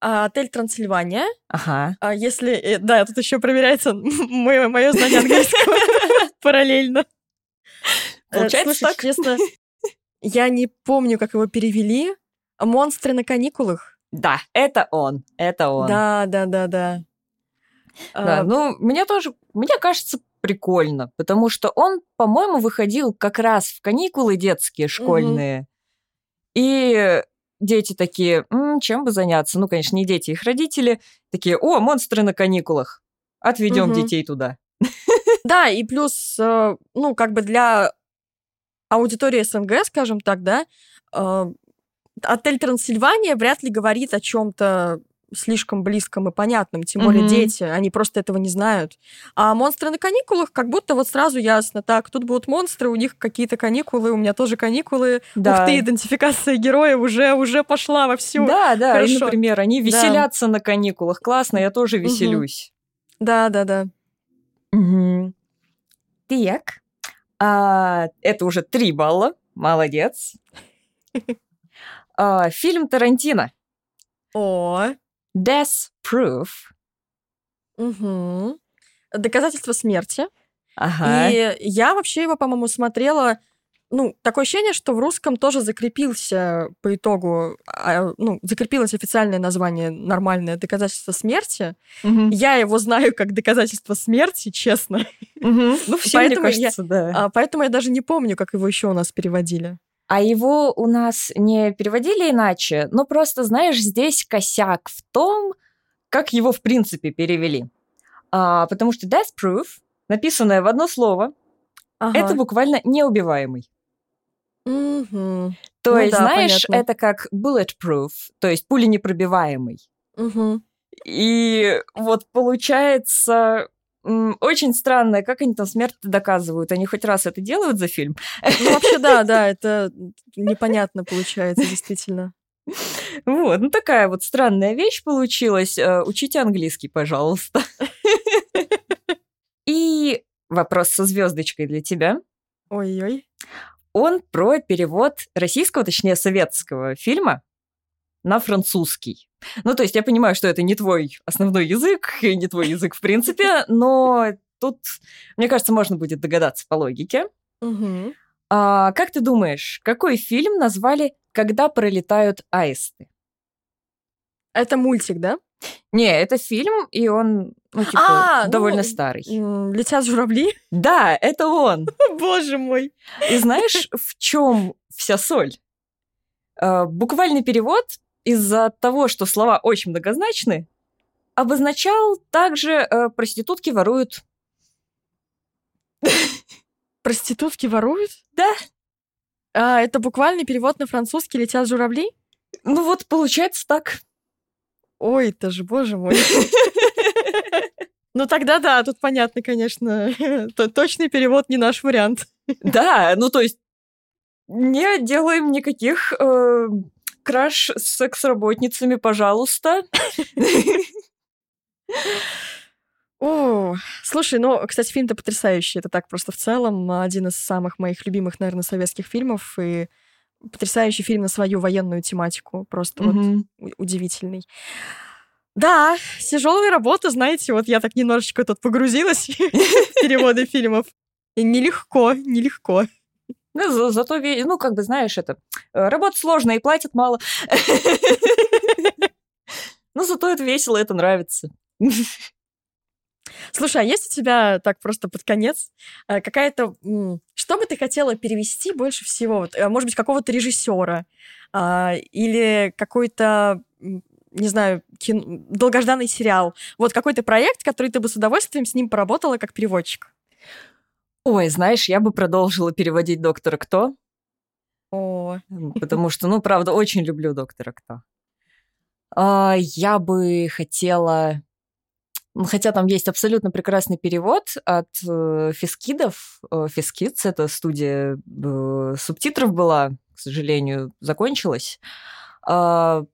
А, отель Трансильвания. Ага. А если... Э, да, тут еще проверяется мое, мое знание английского <laughs> параллельно. Э, Получается Слушай, так? честно, <laughs> я не помню, как его перевели. Монстры на каникулах. Да, это он, это он. Да, да, да, да. Да, а, ну, мне тоже, мне кажется, прикольно, потому что он, по-моему, выходил как раз в каникулы детские, школьные. Угу. И дети такие, М, чем бы заняться? Ну, конечно, не дети, их родители такие, о, монстры на каникулах, отведем угу. детей туда. Да, и плюс, э, ну, как бы для аудитории СНГ, скажем так, да, э, отель Трансильвания вряд ли говорит о чем-то слишком близком и понятным, тем более mm-hmm. дети, они просто этого не знают. А монстры на каникулах как будто вот сразу ясно, так, тут будут монстры, у них какие-то каникулы, у меня тоже каникулы. Да. Ух ты, идентификация героя уже, уже пошла во всю. Да, да, Хорошо. И, например, они веселятся да. на каникулах, классно, я тоже веселюсь. Mm-hmm. Да, да, да. Угу. Так, а, это уже три балла, молодец. <laughs> а, фильм Тарантино. О, Death Proof. Угу. Доказательство смерти. Ага. И я вообще его, по-моему, смотрела ну, такое ощущение, что в русском тоже закрепился по итогу, а, ну, закрепилось официальное название нормальное доказательство смерти. Угу. Я его знаю как доказательство смерти, честно. Угу. Ну, все, мне кажется, я, да. А, поэтому я даже не помню, как его еще у нас переводили. А его у нас не переводили иначе, но просто, знаешь, здесь косяк в том, как его в принципе перевели. А, потому что death proof, написанное в одно слово, ага. это буквально неубиваемый. Угу. То ну, есть, да, знаешь, понятно. это как bulletproof, то есть пуленепробиваемый. Угу. И вот получается, очень странно, как они там смерть доказывают. Они хоть раз это делают за фильм? Ну, вообще, да, да, <laughs> это непонятно получается, действительно. Вот, ну такая вот странная вещь получилась. Э, учите английский, пожалуйста. <laughs> И вопрос со звездочкой для тебя. Ой-ой. Он про перевод российского, точнее, советского фильма на французский. Ну, то есть я понимаю, что это не твой основной язык, и не твой язык в принципе, <laughs> но тут, мне кажется, можно будет догадаться по логике. Угу. А, как ты думаешь, какой фильм назвали «Когда пролетают аисты»? Это мультик, да? Не, это фильм, и он, ну, типа, а, довольно ну, старый. Летят журавли? Да, это он. <laughs> Боже мой. И знаешь, в чем вся соль? Э, буквальный перевод из-за того, что слова очень многозначны, обозначал также э, проститутки воруют. Проститутки воруют? Да. А, это буквальный перевод на французский «Летят журавли»? Ну вот, получается так. Ой, это же, боже мой. Ну тогда да, тут понятно, конечно. Точный перевод не наш вариант. Да, ну то есть не делаем никаких э, краш с секс-работницами, пожалуйста. О, слушай, ну, кстати, фильм-то потрясающий. Это так просто в целом один из самых моих любимых, наверное, советских фильмов. И потрясающий фильм на свою военную тематику. Просто mm-hmm. вот удивительный. Да, тяжелая работа, знаете, вот я так немножечко тут погрузилась <laughs> в переводы фильмов. И нелегко, нелегко. Ну, за, зато, ну, как бы, знаешь, это, э, работа сложная и платят мало. Но зато это весело, это нравится. Слушай, а есть у тебя так просто под конец э, какая-то... Что бы ты хотела перевести больше всего? Вот, э, может быть, какого-то режиссера а, или какой-то не знаю, кино, долгожданный сериал. Вот какой-то проект, который ты бы с удовольствием с ним поработала как переводчик. Ой, знаешь, я бы продолжила переводить «Доктора Кто». О. <laughs> Потому что, ну, правда, очень люблю «Доктора Кто». А, я бы хотела... Ну, хотя там есть абсолютно прекрасный перевод от э, Фискидов. Э, Фискидс — это студия э, субтитров была, к сожалению, закончилась. Э,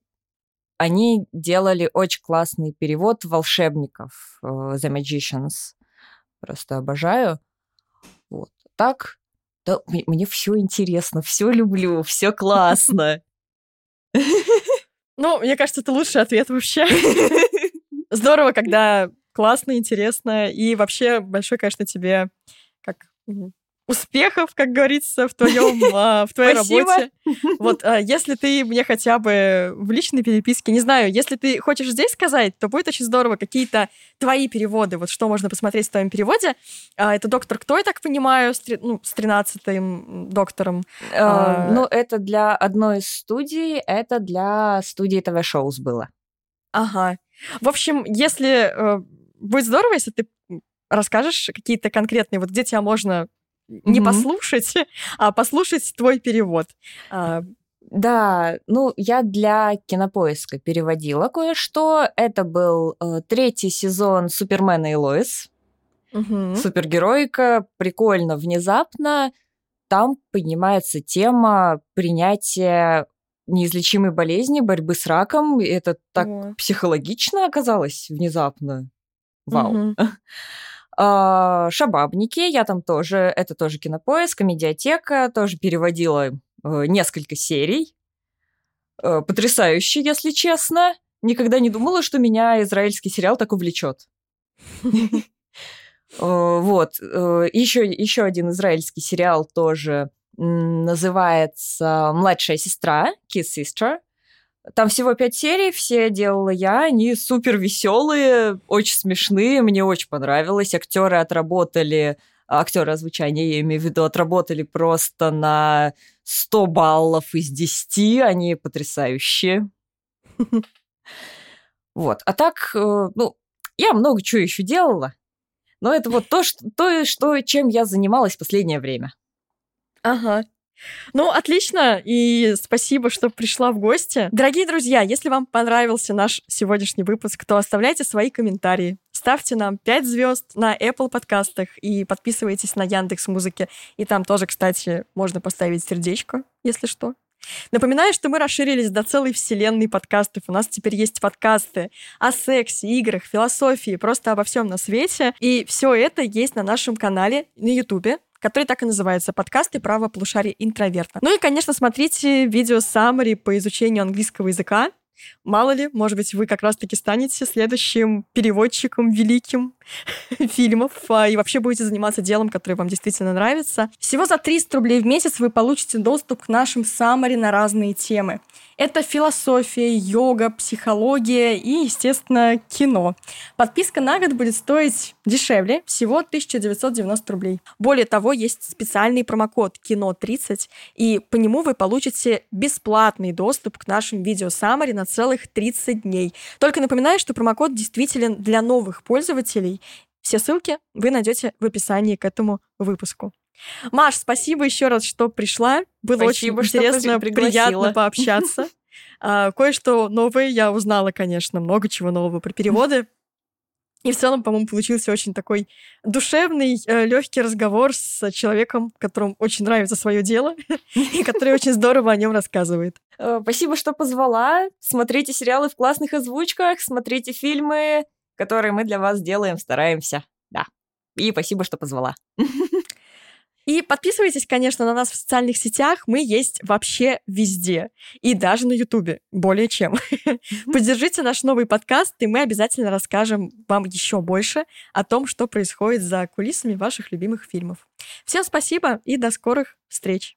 они делали очень классный перевод волшебников э, The Magicians. Просто обожаю. Вот. Так, да, мне, мне все интересно, все люблю, все классно. Ну, мне кажется, это лучший ответ вообще. Здорово, когда классно, интересно. И вообще большой, конечно, тебе как успехов, как говорится, в твоем, а, в твоей работе. Вот, а, если ты мне хотя бы в личной переписке, не знаю, если ты хочешь здесь сказать, то будет очень здорово какие-то твои переводы, вот что можно посмотреть в твоем переводе. А, это доктор кто, я так понимаю, с, ну, с 13-м доктором? Ну, это для одной из студий, это для студии ТВ-шоус было. Ага. В общем, если... Э, будет здорово, если ты расскажешь какие-то конкретные, вот где тебя можно не mm-hmm. послушать, <laughs> а послушать твой перевод. А, да, ну, я для кинопоиска переводила кое-что. Это был э, третий сезон Супермена и Лоис. Угу. Супергероика, прикольно, внезапно. Там поднимается тема принятия неизлечимой болезни, борьбы с раком. И это так О. психологично оказалось внезапно. Вау. Угу. <laughs> А, Шабабники, я там тоже, это тоже кинопоиск, медиатека, тоже переводила э, несколько серий. Э, потрясающе, если честно. Никогда не думала, что меня израильский сериал так увлечет. <laughs> Вот. Еще, еще один израильский сериал тоже называется «Младшая сестра», «Kiss Sister». Там всего пять серий, все делала я, они супер веселые, очень смешные, мне очень понравилось. Актеры отработали, актеры озвучания, я имею в виду, отработали просто на 100 баллов из 10, они потрясающие. <laughs> Вот. А так, э, ну, я много чего еще делала, но это вот то, что, то, что, чем я занималась последнее время. Ага. Ну, отлично, и спасибо, что пришла в гости. Дорогие друзья, если вам понравился наш сегодняшний выпуск, то оставляйте свои комментарии. Ставьте нам 5 звезд на Apple подкастах и подписывайтесь на Яндекс Музыке. И там тоже, кстати, можно поставить сердечко, если что. Напоминаю, что мы расширились до целой вселенной подкастов. У нас теперь есть подкасты о сексе, играх, философии, просто обо всем на свете. И все это есть на нашем канале на Ютубе который так и называется «Подкасты право полушария интроверта». Ну и, конечно, смотрите видео саммари по изучению английского языка. Мало ли, может быть, вы как раз-таки станете следующим переводчиком великим <laughs> фильмов а, и вообще будете заниматься делом, которое вам действительно нравится. Всего за 300 рублей в месяц вы получите доступ к нашим саммари на разные темы. Это философия, йога, психология и, естественно, кино. Подписка на год будет стоить дешевле, всего 1990 рублей. Более того, есть специальный промокод «Кино30», и по нему вы получите бесплатный доступ к нашим видео Саммари на целых 30 дней. Только напоминаю, что промокод действителен для новых пользователей. Все ссылки вы найдете в описании к этому выпуску. Маш, спасибо еще раз, что пришла. Было спасибо, очень интересно, приятно пообщаться. <laughs> А, кое-что новое я узнала, конечно, много чего нового про переводы. И в целом, по-моему, получился очень такой душевный, э, легкий разговор с человеком, которому очень нравится свое дело <laughs> и который очень здорово о нем рассказывает. Э, спасибо, что позвала. Смотрите сериалы в классных озвучках, смотрите фильмы, которые мы для вас делаем, стараемся. Да. И спасибо, что позвала. <laughs> И подписывайтесь, конечно, на нас в социальных сетях. Мы есть вообще везде. И даже на Ютубе. Более чем. Поддержите наш новый подкаст, и мы обязательно расскажем вам еще больше о том, что происходит за кулисами ваших любимых фильмов. Всем спасибо и до скорых встреч.